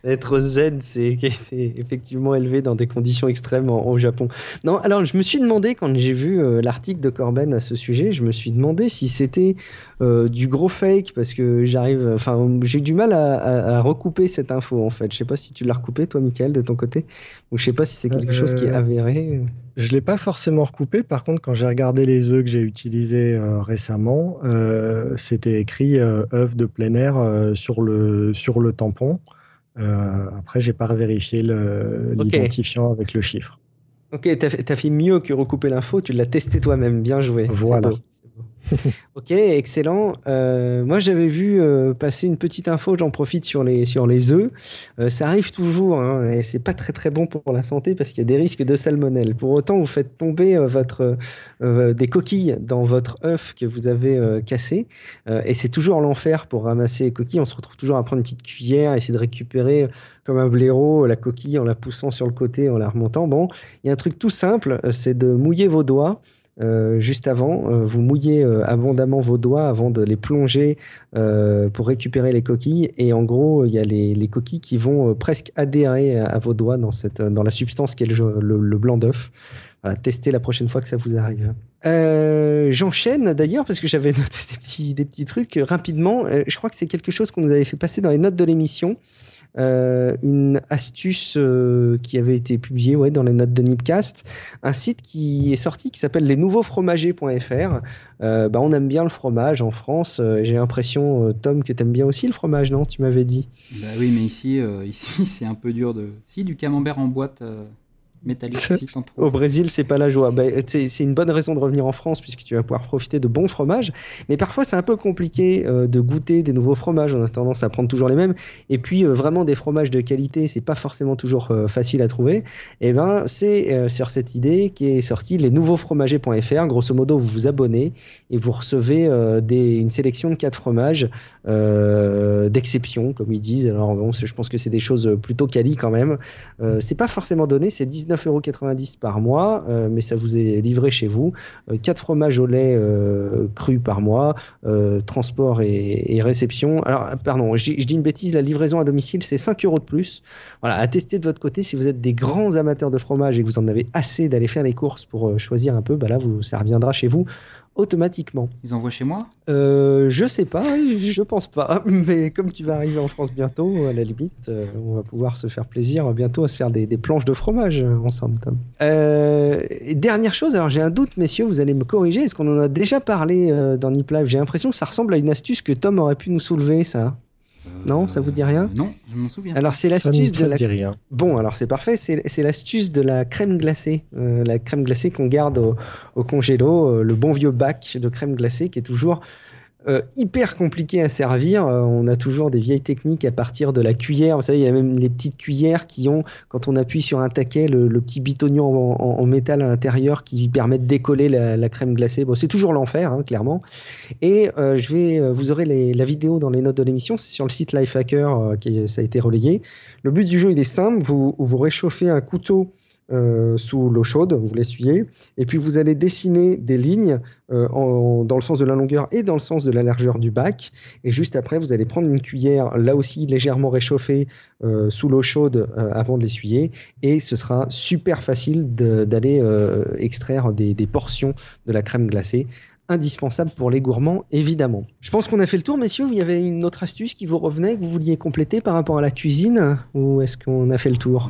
Speaker 2: être zen, c'est effectivement élevé dans des conditions extrêmes au Japon. Non, alors je me suis demandé quand j'ai vu euh, l'article de Corben à ce sujet, je me suis demandé si c'était euh, du gros fake parce que j'arrive, enfin j'ai du mal à, recouper cette info en fait. Je sais pas si tu l'as recoupé toi, Michael, de ton côté, ou je sais pas si c'est quelque chose qui est euh, avéré.
Speaker 3: Je l'ai pas forcément recoupé. Par contre, quand j'ai regardé les œufs que j'ai utilisés récemment, c'était écrit œufs de plein air sur le sur le tampon. Euh, après, j'ai pas vérifié l'identifiant avec le chiffre.
Speaker 2: Ok, tu as, fait mieux que recouper l'info, tu l'as testé toi-même, bien joué.
Speaker 3: Voilà.
Speaker 2: ok, excellent. Euh, moi, j'avais vu euh, passer une petite info, j'en profite sur les, sur les œufs. Euh, ça arrive toujours, hein, et c'est pas très très bon pour la santé parce qu'il y a des risques de salmonelle. Pour autant, vous faites tomber votre, des coquilles dans votre œuf que vous avez cassé, et c'est toujours l'enfer pour ramasser les coquilles. On se retrouve toujours à prendre une petite cuillère, essayer de récupérer comme un blaireau la coquille en la poussant sur le côté, en la remontant. Bon, il y a un truc tout simple, c'est de mouiller vos doigts euh, juste avant. Euh, vous mouillez euh, abondamment vos doigts avant de les plonger pour récupérer les coquilles. Et en gros, il y a les, coquilles qui vont presque adhérer à, vos doigts dans, cette, dans la substance qui est le, blanc d'œuf. Testez la prochaine fois que ça vous arrive. J'enchaîne d'ailleurs parce que j'avais noté des petits, des petits trucs rapidement. je crois que c'est quelque chose qu'on nous avait fait passer dans les notes de l'émission. Euh, une astuce euh, qui avait été publiée ouais, dans les notes de Nipcast, un site qui est sorti qui s'appelle lesnouveaufromagers.fr. Euh, bah, on aime bien le fromage en France. J'ai l'impression, Tom, que tu aimes bien aussi le fromage, non? Tu m'avais dit.
Speaker 1: Bah oui, mais ici, ici c'est un peu dur de. Si, du camembert en boîte
Speaker 2: Au Brésil, c'est pas la joie. Bah, c'est une bonne raison de revenir en France puisque tu vas pouvoir profiter de bons fromages. Mais parfois, c'est un peu compliqué euh, de goûter des nouveaux fromages. On a tendance à prendre toujours les mêmes. Et puis, euh, vraiment, des fromages de qualité, c'est pas forcément toujours euh, facile à trouver. Et eh ben, c'est sur cette idée qui est sortie les nouveaux fromagers.fr. Grosso modo, vous vous abonnez et vous recevez des, une sélection de quatre fromages d'exception, comme ils disent. Alors, bon, je pense que c'est des choses plutôt quali quand même. c'est pas forcément donné, c'est 19,90€ par mois, euh, mais ça vous est livré chez vous. 4 euh, fromages au lait euh, crus par mois, transport et, réception. Alors, pardon, je, dis une bêtise, la livraison à domicile, c'est 5 euros de plus. Voilà, à tester de votre côté, si vous êtes des grands amateurs de fromage et que vous en avez assez d'aller faire les courses pour choisir un peu, bah là, ça reviendra chez vous automatiquement.
Speaker 1: Ils envoient chez moi?
Speaker 2: Euh, Je sais pas, je pense pas. Mais comme tu vas arriver en France bientôt, à la limite, euh, on va pouvoir se faire plaisir bientôt à se faire des, planches de fromage ensemble, Tom. Euh, dernière chose, alors j'ai un doute, messieurs, vous allez me corriger. Est-ce qu'on en a déjà parlé dans Nip Live? J'ai l'impression que ça ressemble à une astuce que Tom aurait pu nous soulever, ça. Non, ça vous dit rien
Speaker 1: Non, je m'en souviens.
Speaker 2: Alors c'est l'astuce de la.
Speaker 3: Rien.
Speaker 2: Bon, alors c'est parfait. C'est l'astuce de la crème glacée, euh, la crème glacée qu'on garde au, au congélo, euh, le bon vieux bac de crème glacée qui est toujours euh, hyper compliqué à servir. Euh, on a toujours des vieilles techniques à partir de la cuillère. Vous savez, il y a même les petites cuillères qui ont, quand on appuie sur un taquet, le, petit bitognon en, métal à l'intérieur qui permet de décoller la, crème glacée. Bon, c'est toujours l'enfer, hein, clairement. Et euh, je vais, vous aurez la vidéo dans les notes de l'émission. C'est sur le site Lifehacker qui ça a été relayé. Le but du jeu, il est simple. Vous réchauffez un couteau euh, sous l'eau chaude, vous l'essuyez, et puis vous allez dessiner des lignes euh, dans le sens de la longueur et dans le sens de la largeur du bac. Et juste après, vous allez prendre une cuillère, là aussi légèrement réchauffée euh, sous l'eau chaude avant de l'essuyer, et ce sera super facile d'aller extraire des, des portions de la crème glacée indispensable pour les gourmands, évidemment. Je pense qu'on a fait le tour, messieurs. Il y avait une autre astuce qui vous revenait, que vous vouliez compléter par rapport à la cuisine, ou est-ce qu'on a fait le tour?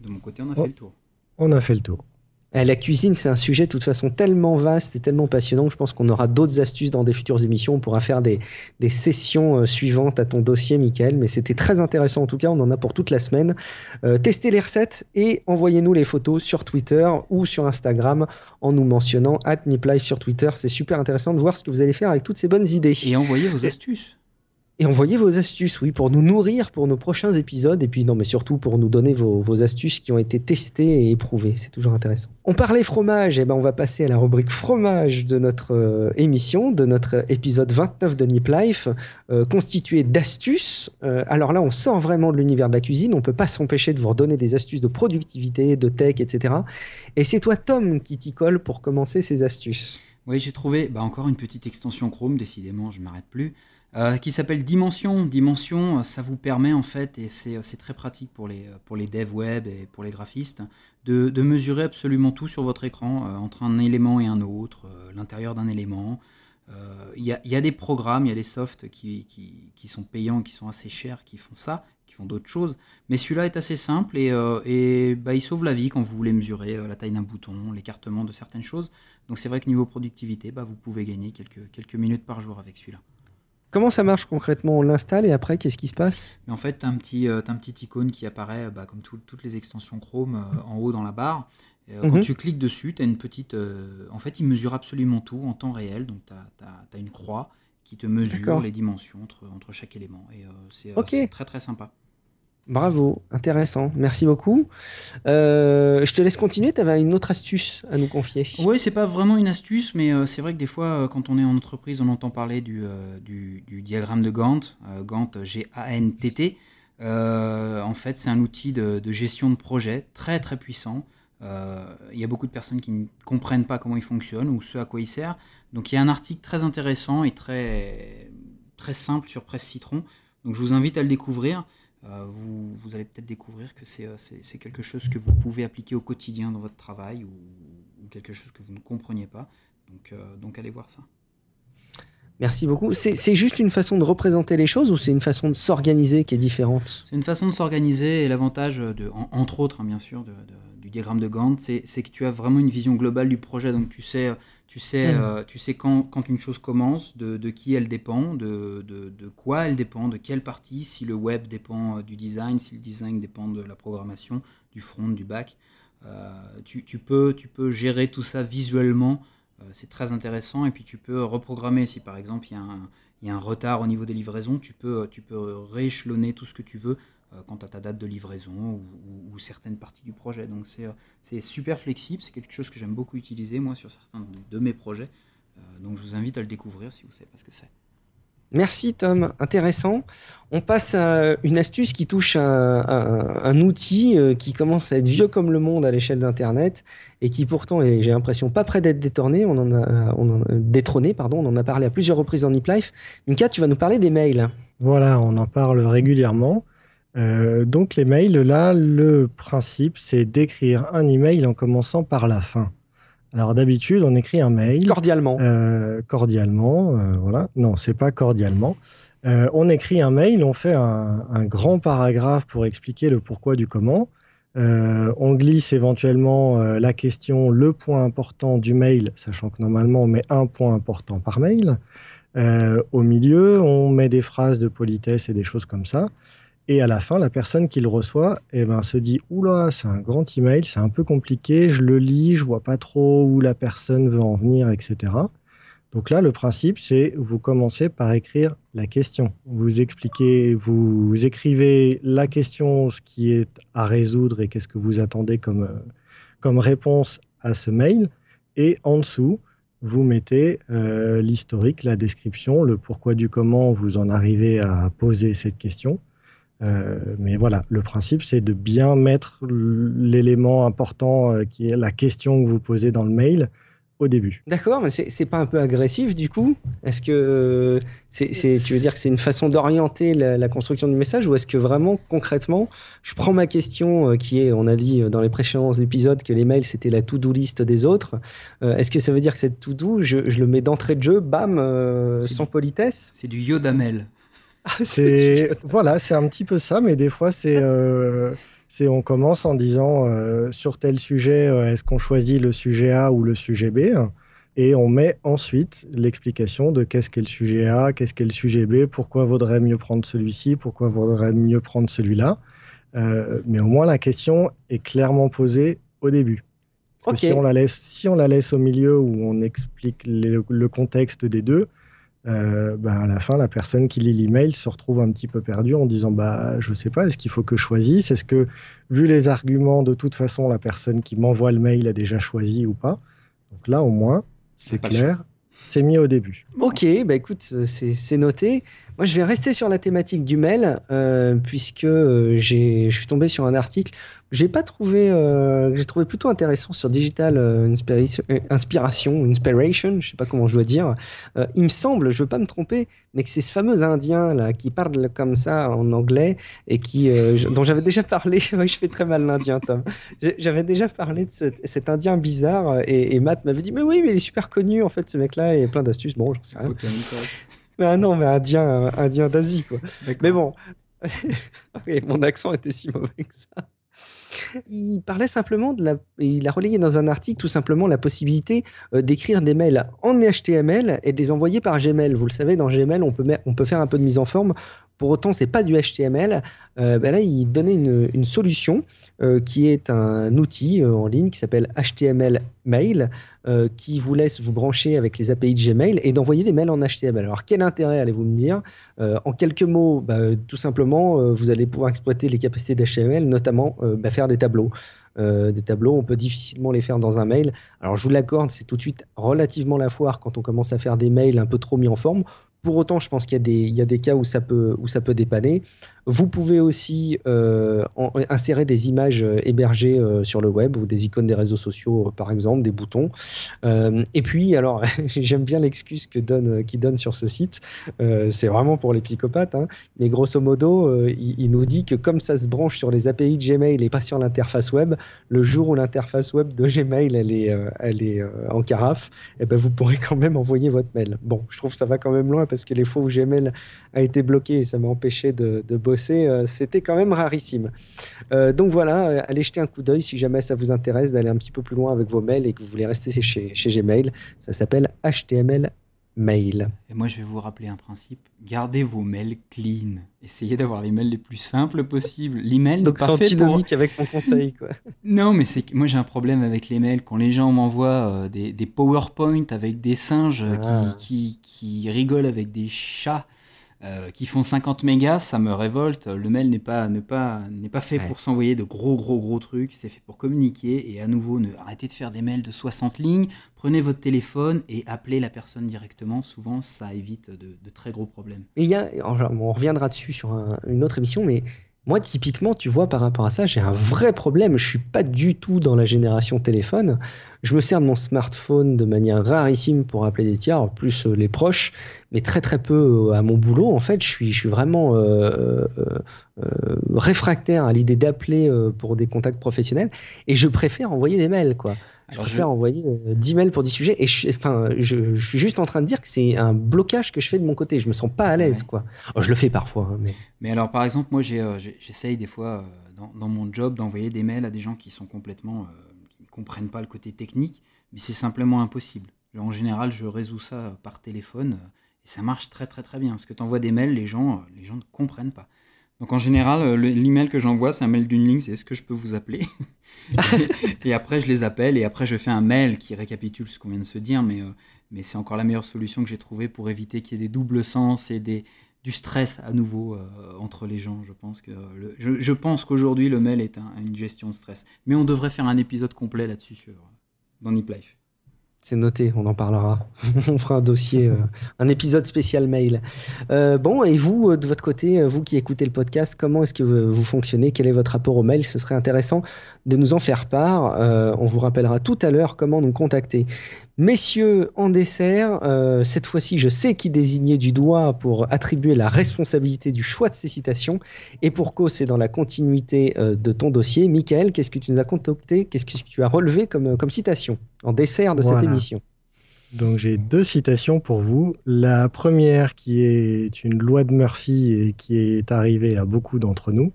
Speaker 1: De mon côté, on a fait le tour.
Speaker 3: On a fait le tour.
Speaker 2: Eh, la cuisine, c'est un sujet de toute façon tellement vaste et tellement passionnant que je pense qu'on aura d'autres astuces dans des futures émissions. On pourra faire des, sessions euh, suivantes à ton dossier, Michael. Mais c'était très intéressant en tout cas. On en a pour toute la semaine. Euh, testez les recettes et envoyez-nous les photos sur Twitter ou sur Instagram en nous mentionnant at NipLife sur Twitter. C'est super intéressant de voir ce que vous allez faire avec toutes ces bonnes idées.
Speaker 1: Et envoyez vos astuces.
Speaker 2: Et envoyez vos astuces, oui, pour nous nourrir pour nos prochains épisodes. Et puis, non, mais surtout pour nous donner vos, astuces qui ont été testées et éprouvées. C'est toujours intéressant. On parlait fromage. Et eh ben, on va passer à la rubrique fromage de notre euh, émission, de notre épisode 29 de Nip Life, euh, constitué d'astuces. Euh, alors là, on sort vraiment de l'univers de la cuisine. On peut pas s'empêcher de vous redonner des astuces de productivité, de tech, etc. Et c'est toi, Tom, qui t'y colle pour commencer ces astuces.
Speaker 1: Oui, j'ai trouvé bah, encore une petite extension Chrome. Décidément, je m'arrête plus. Euh, qui s'appelle Dimension. Dimension, euh, ça vous permet en fait, et c'est très pratique pour les, pour les devs web et pour les graphistes, de, mesurer absolument tout sur votre écran, euh, entre un élément et un autre, l'intérieur d'un élément. Il y, y, a des programmes, il y a des softs qui, qui, qui, sont payants, qui sont assez chers, qui font ça, qui font d'autres choses. Mais celui-là est assez simple et, et bah, il sauve la vie quand vous voulez mesurer la taille d'un bouton, l'écartement de certaines choses. Donc c'est vrai que niveau productivité, bah, vous pouvez gagner quelques, quelques minutes par jour avec celui-là.
Speaker 2: Comment ça marche concrètement? On l'installe et après, qu'est-ce qui se passe?
Speaker 1: En fait, tu as, un petit, euh, un petit icône qui apparaît, bah, comme toutes les extensions Chrome, euh, en haut dans la barre. Euh, quand mhm. tu cliques dessus, tu as une petite. en fait, il mesure absolument tout en temps réel. Donc, tu as, une croix qui te mesure les dimensions entre, entre chaque élément. Et c'est très très sympa.
Speaker 2: Bravo, intéressant. Merci beaucoup. Euh, je te laisse continuer. Tu avais une autre astuce à nous confier.
Speaker 1: Oui, c'est pas vraiment une astuce, mais euh, c'est vrai que des fois, euh, quand on est en entreprise, on entend parler du, du, diagramme de Gantt, Gantt, G-A-N-T-T. en fait, c'est un outil de, de, gestion de projet très très puissant. Il y a beaucoup de personnes qui ne comprennent pas comment il fonctionne ou ce à quoi il sert. Donc, il y a un article très intéressant et très, très simple sur Presse Citron. Donc, je vous invite à le découvrir. Euh, vous, vous, allez peut-être découvrir que euh, c'est quelque chose que vous pouvez appliquer au quotidien dans votre travail ou, quelque chose que vous ne compreniez pas. Donc, euh, donc allez voir ça.
Speaker 2: Merci beaucoup. C'est juste une façon de représenter les choses ou c'est une façon de s'organiser qui est différente?
Speaker 1: C'est une façon de s'organiser et l'avantage, de, entre autres, hein, bien sûr, de, du diagramme de Gantt, c'est que tu as vraiment une vision globale du projet. Donc tu sais tu sais, hmm. euh, tu sais quand, quand, une chose commence, de, de qui elle dépend, de, de, de, quoi elle dépend, de quelle partie, si le web dépend euh, du design, si le design dépend de la programmation, du front, du back. Euh, tu, tu, peux, tu peux gérer tout ça visuellement, c'est très intéressant, et puis tu peux reprogrammer. Si par exemple il y, a un, il y a un retard au niveau des livraisons, tu peux, tu peux rééchelonner tout ce que tu veux quant à ta date de livraison ou, certaines parties du projet. Donc euh, c'est super flexible, c'est quelque chose que j'aime beaucoup utiliser moi sur certains de, mes projets. Euh, donc je vous invite à le découvrir si vous ne savez pas ce que c'est.
Speaker 2: Merci Tom, intéressant. On passe à une astuce qui touche un, un, outil qui commence à être vieux comme le monde à l'échelle d'Internet et qui pourtant est, j'ai l'impression, pas prêt d'être détourné. On en a, on détrôné, pardon. On en a parlé à plusieurs reprises dans Nip Life. Minka, tu vas nous parler des mails.
Speaker 3: Voilà, on en parle régulièrement. Euh, donc les mails, là, le principe, c'est d'écrire un email en commençant par la fin. Alors d'habitude, on écrit un mail.
Speaker 2: Cordialement.
Speaker 3: Euh, cordialement, euh, voilà. Non, c'est pas cordialement. On écrit un mail, on fait un, grand paragraphe pour expliquer le pourquoi du comment. on glisse éventuellement la question, le point important du mail, sachant que normalement on met un point important par mail. au milieu, on met des phrases de politesse et des choses comme ça. Et à la fin, la personne qui le reçoit eh ben, se dit Oula, c'est un grand email, c'est un peu compliqué, je le lis, je vois pas trop où la personne veut en venir, etc. Donc là, le principe, c'est vous commencez par écrire la question. Vous expliquez, vous écrivez la question, ce qui est à résoudre et qu'est-ce que vous attendez comme, euh, comme réponse à ce mail. Et en dessous, vous mettez euh, l'historique, la description, le pourquoi du comment vous en arrivez à poser cette question. Euh, mais voilà, le principe, c'est de bien mettre l'élément important euh, qui est la question que vous posez dans le mail au début.
Speaker 2: D'accord, mais c'est pas un peu agressif du coup? Est-ce que c'est, tu veux dire que c'est une façon d'orienter la, construction du message ou est-ce que vraiment concrètement, je prends ma question euh, qui est, on a dit dans les précédents épisodes que les mails c'était la to-do list des autres. est-ce que ça veut dire que cette to-do, je, je, le mets d'entrée de jeu, bam, sans politesse?
Speaker 1: C'est du Yoda mail.
Speaker 3: C'est voilà, c'est un petit peu ça, mais des fois c'est euh, c'est on commence en disant euh, sur tel sujet, euh, est-ce qu'on choisit le sujet A ou le sujet B? Et on met ensuite l'explication de qu'est-ce qu'est le sujet A, qu'est-ce qu'est le sujet B, pourquoi vaudrait mieux prendre celui-ci, pourquoi vaudrait mieux prendre celui-là. mais au moins la question est clairement posée au début. si on la laisse, si on la laisse au milieu où on explique le contexte des deux, euh, bah, à la fin, la personne qui lit l'email se retrouve un petit peu perdue en disant bah je sais pas, est-ce qu'il faut que je choisisse? Est-ce que vu les arguments, de toute façon, la personne qui m'envoie le mail a déjà choisi ou pas? Donc là, au moins, c'est clair, c'est mis au début.
Speaker 2: Ok, bah écoute, c'est noté. Moi, je vais rester sur la thématique du mail euh, puisque euh, je suis tombé sur un article j'ai pas trouvé, euh, j'ai trouvé plutôt intéressant sur Digital euh, Inspiration, euh, Inspiration, Inspiration, je sais pas comment je dois dire. Euh, il me semble, je veux pas me tromper, mais que c'est ce fameux Indien là qui parle comme ça en anglais et qui, euh, dont j'avais déjà parlé. oui, je fais très mal l'Indien, Tom. J'avais déjà parlé de ce, cet Indien bizarre et, et Matt m'avait dit mais oui, mais il est super connu en fait ce mec-là et plein d'astuces. Bon, j'en sais rien. Mais ah non, mais Indien, Indien d'Asie quoi. Mais bon. mon accent était si mauvais que ça. Il parlait simplement de la. Il a relayé dans un article tout simplement la possibilité euh, d'écrire des mails en HTML et de les envoyer par Gmail. Vous le savez, dans Gmail, on peut, on peut faire un peu de mise en forme pour autant, c'est pas du HTML. Euh, ben là, il donnait une, solution euh, qui est un outil euh, en ligne qui s'appelle HTML Mail, qui vous laisse vous brancher avec les API de Gmail et d'envoyer des mails en HTML. Alors, quel intérêt allez-vous me dire? En quelques mots, bah, tout simplement, vous allez pouvoir exploiter les capacités d'HTML, notamment bah, faire des tableaux. des tableaux, on peut difficilement les faire dans un mail. Alors je vous l'accorde, c'est tout de suite relativement la foire quand on commence à faire des mails un peu trop mis en forme. Pour autant, je pense qu'il y, a des cas où ça peut, dépanner. Vous pouvez aussi euh, insérer des images euh, hébergées euh, sur le web ou des icônes des réseaux sociaux, par exemple, des boutons. et puis, alors, j'aime bien l'excuse que donne, qui donne sur ce site. c'est vraiment pour les psychopathes. Hein. mais grosso modo, il, nous dit que comme ça se branche sur les API de Gmail et pas sur l'interface web, le jour où l'interface web de Gmail elle est, elle est en carafe, eh ben, vous pourrez quand même envoyer votre mail. Bon, je trouve que ça va quand même loin parce que les fois où Gmail a été bloqué et ça m'a empêché de, de bosser, euh, c'était quand même rarissime. Euh, donc voilà, euh, allez jeter un coup d'œil si jamais ça vous intéresse d'aller un petit peu plus loin avec vos mails et que vous voulez rester chez, chez Gmail. Ça s'appelle HTML mail.
Speaker 1: Et moi, je vais vous rappeler un principe. Gardez vos mails clean. Essayez d'avoir les mails les plus simples possibles. L'email
Speaker 2: Donc c'est antinomique avec mon conseil. Quoi.
Speaker 1: non, mais c'est moi j'ai un problème avec les mails. Quand les gens m'envoient des, des, PowerPoint avec des singes ah. qui, qui, qui rigolent avec des chats euh, qui font 50 mégas, ça me révolte. Le mail n'est pas, ne pas, n'est pas fait pour s'envoyer de gros, gros, gros trucs. C'est fait pour communiquer. Et à nouveau, ne, arrêtez de faire des mails de 60 lignes. Prenez votre téléphone et appelez la personne directement. Souvent, ça évite de, de très gros problèmes.
Speaker 2: Et il y a, on reviendra dessus sur une autre émission, mais moi, typiquement, tu vois, par rapport à ça, j'ai un vrai problème. Je suis pas du tout dans la génération téléphone. Je me sers de mon smartphone de manière rarissime pour appeler des tiers, plus euh, les proches, mais très très peu euh, à mon boulot. En fait, je suis, je suis vraiment euh, réfractaire à l'idée d'appeler pour des contacts professionnels et je préfère envoyer des mails, quoi. Je préfère envoyer 10 mails pour 10 sujets. Et je, enfin, je, suis juste en train de dire que c'est un blocage que je fais de mon côté. Je me sens pas à l'aise, quoi. Oh, je le fais parfois. Hein, mais...
Speaker 1: mais... alors, par exemple, moi, j'essaye des fois dans, dans, mon job d'envoyer des mails à des gens qui sont complètement, qui ne comprennent pas le côté technique, mais c'est simplement impossible. En général, je résous ça par téléphone et ça marche très très très bien parce que tu envoies des mails, les gens, les gens ne comprennent pas. Donc en général, l'email que j'envoie, c'est un mail d'une ligne, c'est est-ce que je peux vous appeler Et après, je les appelle et après, je fais un mail qui récapitule ce qu'on vient de se dire, mais, euh, mais c'est encore la meilleure solution que j'ai trouvée pour éviter qu'il y ait des doubles sens et des, du stress à nouveau euh, entre les gens. Je pense que je, pense qu'aujourd'hui, le mail est une gestion de stress. Mais on devrait faire un épisode complet là-dessus sur, dans Nip Life.
Speaker 2: C'est noté, on en parlera. on fera un dossier, euh, un épisode spécial mail. Euh, bon, et vous, euh, de votre côté, vous qui écoutez le podcast, comment est-ce que vous fonctionnez? Quel est votre rapport au mail? Ce serait intéressant de nous en faire part. on vous rappellera tout à l'heure comment nous contacter. Messieurs, en dessert, euh, cette fois-ci, je sais qui désigner du doigt pour attribuer la responsabilité du choix de ces citations. Et pour cause, c'est dans la continuité euh, de ton dossier. Michael, qu'est-ce que tu nous as concocté? Qu'est-ce que tu as relevé comme, comme citation en dessert de cette émission?
Speaker 3: Donc j'ai deux citations pour vous. La première qui est une loi de Murphy et qui est arrivée à beaucoup d'entre nous,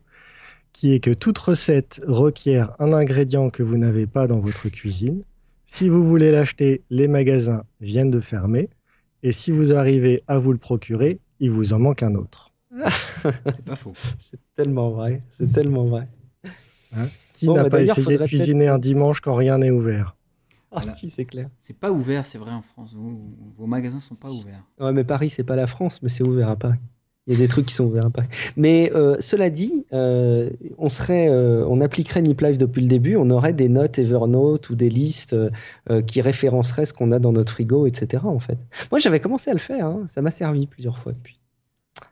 Speaker 3: qui est que toute recette requiert un ingrédient que vous n'avez pas dans votre cuisine. Si vous voulez l'acheter, les magasins viennent de fermer. Et si vous arrivez à vous le procurer, il vous en manque un autre.
Speaker 1: c'est pas faux.
Speaker 2: C'est tellement vrai. C'est tellement vrai.
Speaker 3: Hein Qui n'a bah, pas essayé de cuisiner un dimanche quand rien n'est ouvert
Speaker 2: Ah si, c'est clair.
Speaker 1: C'est pas ouvert, c'est vrai en France. Vos, vos magasins sont pas ouverts.
Speaker 2: Ouais, mais Paris, c'est pas la France, mais c'est ouvert à Paris. Il y a des trucs qui sont ouverts Mais euh, cela dit, euh, euh, on appliquerait Nip Life depuis le début, on aurait des notes Evernote ou des listes qui référenceraient ce qu'on a dans notre frigo, etc. En fait. Moi, j'avais commencé à le faire. Hein. Ça m'a servi plusieurs fois depuis.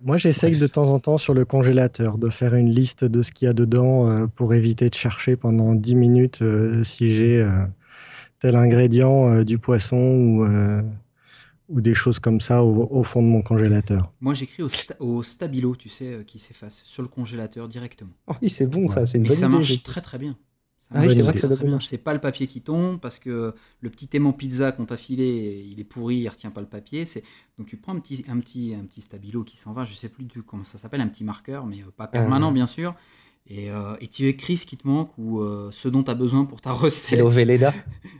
Speaker 3: Moi, j'essaye de temps en temps sur le congélateur de faire une liste de ce qu'il y a dedans pour éviter de chercher pendant 10 minutes si j'ai tel ingrédient du poisson ou ou des choses comme ça au, fond de mon congélateur.
Speaker 1: Moi, j'écris au, stabilo, tu sais, euh, qui s'efface sur le congélateur directement.
Speaker 2: Oh, oui, c'est bon ça, c'est une
Speaker 1: bonne ça marche très très bien.
Speaker 2: Ah c'est vrai que ça doit bien.
Speaker 1: C'est pas le papier qui tombe parce que le petit aimant pizza qu'on t'a filé, il est pourri, il retient pas le papier. C'est donc tu prends un petit un petit un petit stabilo qui s'en va, je sais plus du, comment ça s'appelle, un petit marqueur, mais euh, pas permanent bien sûr. Et, euh, et, tu écris ce qui te manque ou ce dont tu as besoin pour ta recette.
Speaker 2: C'est l'Oveleda.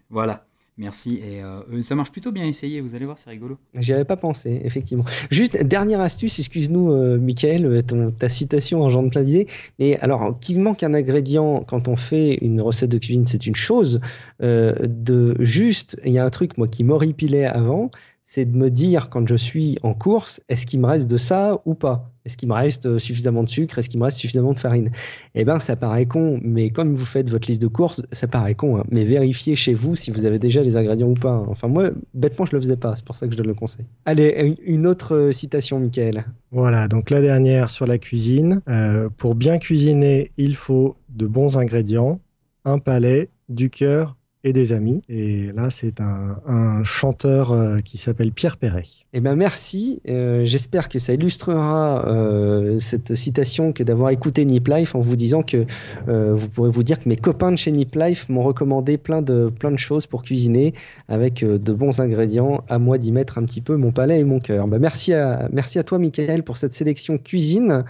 Speaker 1: voilà. Merci. Et euh, ça marche plutôt bien essayé, vous allez voir, c'est rigolo.
Speaker 2: J'y avais pas pensé, effectivement. Juste, dernière astuce, excuse-nous, euh, Michael, euh, ta citation engendre plein d'idées. Mais alors, qu'il manque un ingrédient quand on fait une recette de cuisine, c'est une chose. de juste, il y a un truc, moi, qui m'horripilait avant, c'est de me dire, quand je suis en course, est-ce qu'il me reste de ça ou pas? Est-ce qu'il me reste euh, suffisamment de sucre? Est-ce qu'il me reste suffisamment de farine? Eh bien, ça paraît con, mais comme vous faites votre liste de courses, ça paraît con. Hein. Mais vérifiez chez vous si vous avez déjà les ingrédients ou pas. Hein. Enfin, moi, bêtement, je le faisais pas. C'est pour ça que je donne le conseil. Allez, une autre euh, citation, Michael.
Speaker 3: Voilà, donc la dernière sur la cuisine. Euh, pour bien cuisiner, il faut de bons ingrédients, un palais, du cœur et des amis. Et là, c'est un, chanteur euh, qui s'appelle Pierre Perret.
Speaker 2: Eh ben merci. Euh, j'espère que ça illustrera euh, cette citation que d'avoir écouté Nip Life en vous disant que vous pourrez vous dire que mes copains de chez Nip Life m'ont recommandé plein de, plein de choses pour cuisiner avec de bons ingrédients. À moi d'y mettre un petit peu mon palais et mon cœur. Ben merci, à, merci à toi, Michael, pour cette sélection cuisine.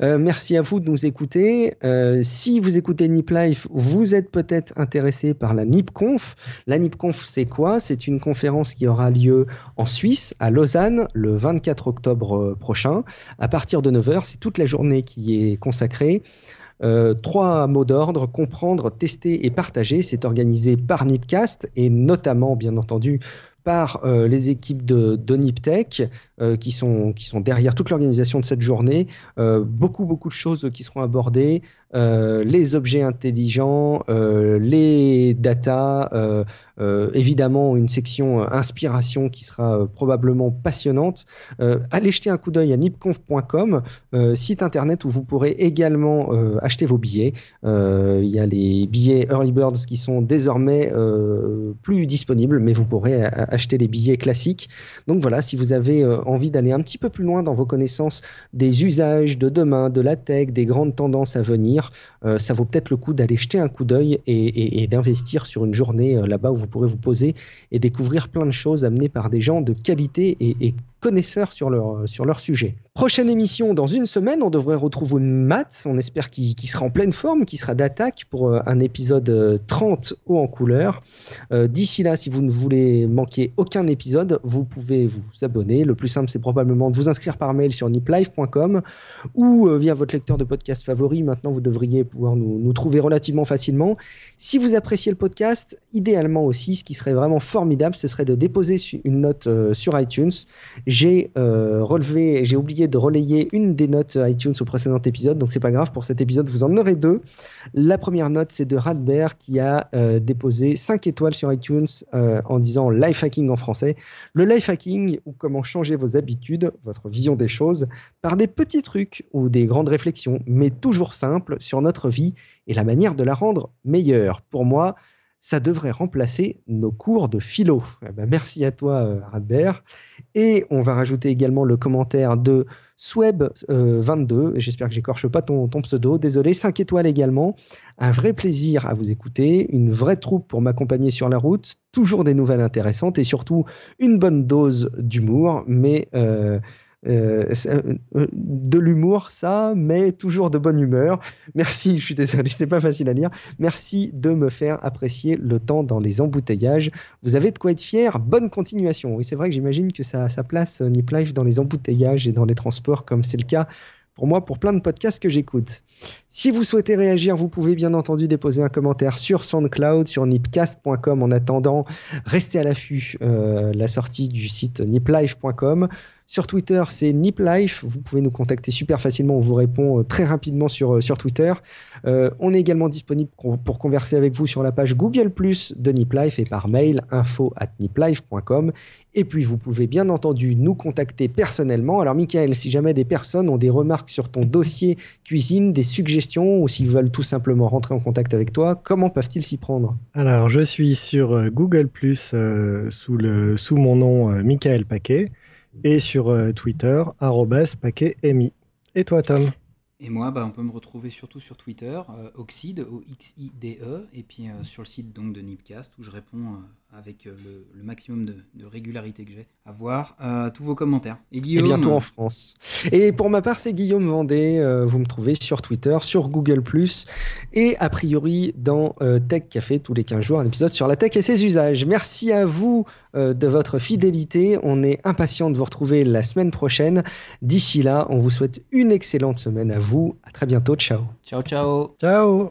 Speaker 2: merci à vous de nous écouter. si vous écoutez Nip Life, vous êtes peut-être intéressé par la Nip La NIPConf, c'est quoi? C'est une conférence qui aura lieu en Suisse, à Lausanne, le 24 octobre euh, prochain. À partir de 9h, c'est toute la journée qui est consacrée. Euh, trois mots d'ordre, comprendre, tester et partager. C'est organisé par Nipcast et notamment, bien entendu, par euh, les équipes de, de Niptech qui sont derrière toute l'organisation de cette journée. beaucoup, beaucoup de choses qui seront abordées. Euh, les objets intelligents, euh, les data, euh, évidemment une section inspiration qui sera probablement passionnante. allez jeter un coup d'œil à nipconf.com, site internet où vous pourrez également acheter vos billets. Il y a les billets Early Birds qui sont désormais plus disponibles, mais vous pourrez acheter les billets classiques. Donc voilà, si vous avez envie d'aller un petit peu plus loin dans vos connaissances des usages de demain, de la tech, des grandes tendances à venir, venir, ça vaut peut-être le coup d'aller jeter un coup d'œil et, d'investir sur une journée là-bas où vous pourrez vous poser et découvrir plein de choses amenées par des gens de qualité et, connaisseurs sur leur, sur leur sujet. Prochaine émission dans une semaine, on devrait retrouver Matt, on espère qu'il sera en pleine forme, qu'il sera d'attaque pour un épisode 30 haut en couleur. D'ici là, si vous ne voulez manquer aucun épisode, vous pouvez vous abonner. Le plus simple, c'est probablement de vous inscrire par mail sur niplive.com ou via votre lecteur de podcast favori. Maintenant, vous devriez pouvoir nous, nous trouver relativement facilement. Si vous appréciez le podcast, idéalement aussi, ce qui serait vraiment formidable, ce serait de déposer une note euh, sur iTunes. J'ai euh, j'ai oublié de relayer une des notes iTunes au précédent épisode, donc c'est pas grave. Pour cet épisode, vous en aurez deux. La première note, c'est de Radbert qui a euh, déposé 5 étoiles sur iTunes en disant life hacking en français. Le life hacking ou comment changer vos habitudes, votre vision des choses, par des petits trucs ou des grandes réflexions, mais toujours simples sur notre vie et la manière de la rendre meilleure. Pour moi, ça devrait remplacer nos cours de philo. Eh ben, merci à toi, euh, Radbert. Et on va rajouter également le commentaire de Sweb22. Euh, j'espère que j'écorche pas ton, ton, pseudo. Désolé, 5 étoiles également. Un vrai plaisir à vous écouter, une vraie troupe pour m'accompagner sur la route, toujours des nouvelles intéressantes et surtout une bonne dose d'humour. Mais euh, euh, euh, de l'humour, ça, mais toujours de bonne humeur. Merci, je suis désolé, c'est pas facile à lire. Merci de me faire apprécier le temps dans les embouteillages. Vous avez de quoi être fier. Bonne continuation. Oui, c'est vrai que j'imagine que ça, ça place euh, Nip Life dans les embouteillages et dans les transports, comme c'est le cas pour moi, pour plein de podcasts que j'écoute. Si vous souhaitez réagir, vous pouvez bien entendu déposer un commentaire sur SoundCloud, sur nipcast.com. En attendant, restez à l'affût la sortie du site niplife.com. Sur Twitter, c'est NipLife. Vous pouvez nous contacter super facilement. On vous répond euh, très rapidement sur, euh, Twitter. Euh, on est également disponible pour converser avec vous sur la page Google Plus de NipLife et par mail info at niplife.com. Et puis, vous pouvez bien entendu nous contacter personnellement. Alors, Michael, si jamais des personnes ont des remarques sur ton dossier cuisine, des suggestions ou s'ils veulent tout simplement rentrer en contact avec toi, comment peuvent-ils s'y prendre?
Speaker 3: Alors, je suis sur Google Plus sous mon nom Michael Paquet et sur euh, Twitter, paquet Et toi, Tom?
Speaker 1: Et moi, bah, on peut me retrouver surtout sur Twitter, euh, Oxide, O-X-I-D-E, et puis euh, sur le site donc, de Nipcast, où je réponds avec euh, le, maximum de, régularité que j'ai à voir euh, tous vos commentaires.
Speaker 2: Et Guillaume. Et bientôt en France. Et pour ma part, c'est Guillaume Vendée. Euh, vous me trouvez sur Twitter, sur Google, et a priori dans Tech Café tous les 15 jours, un épisode sur la tech et ses usages. Merci à vous de votre fidélité. On est impatient de vous retrouver la semaine prochaine. D'ici là, on vous souhaite une excellente semaine à vous. À très bientôt. Ciao.
Speaker 1: Ciao, ciao.
Speaker 3: Ciao.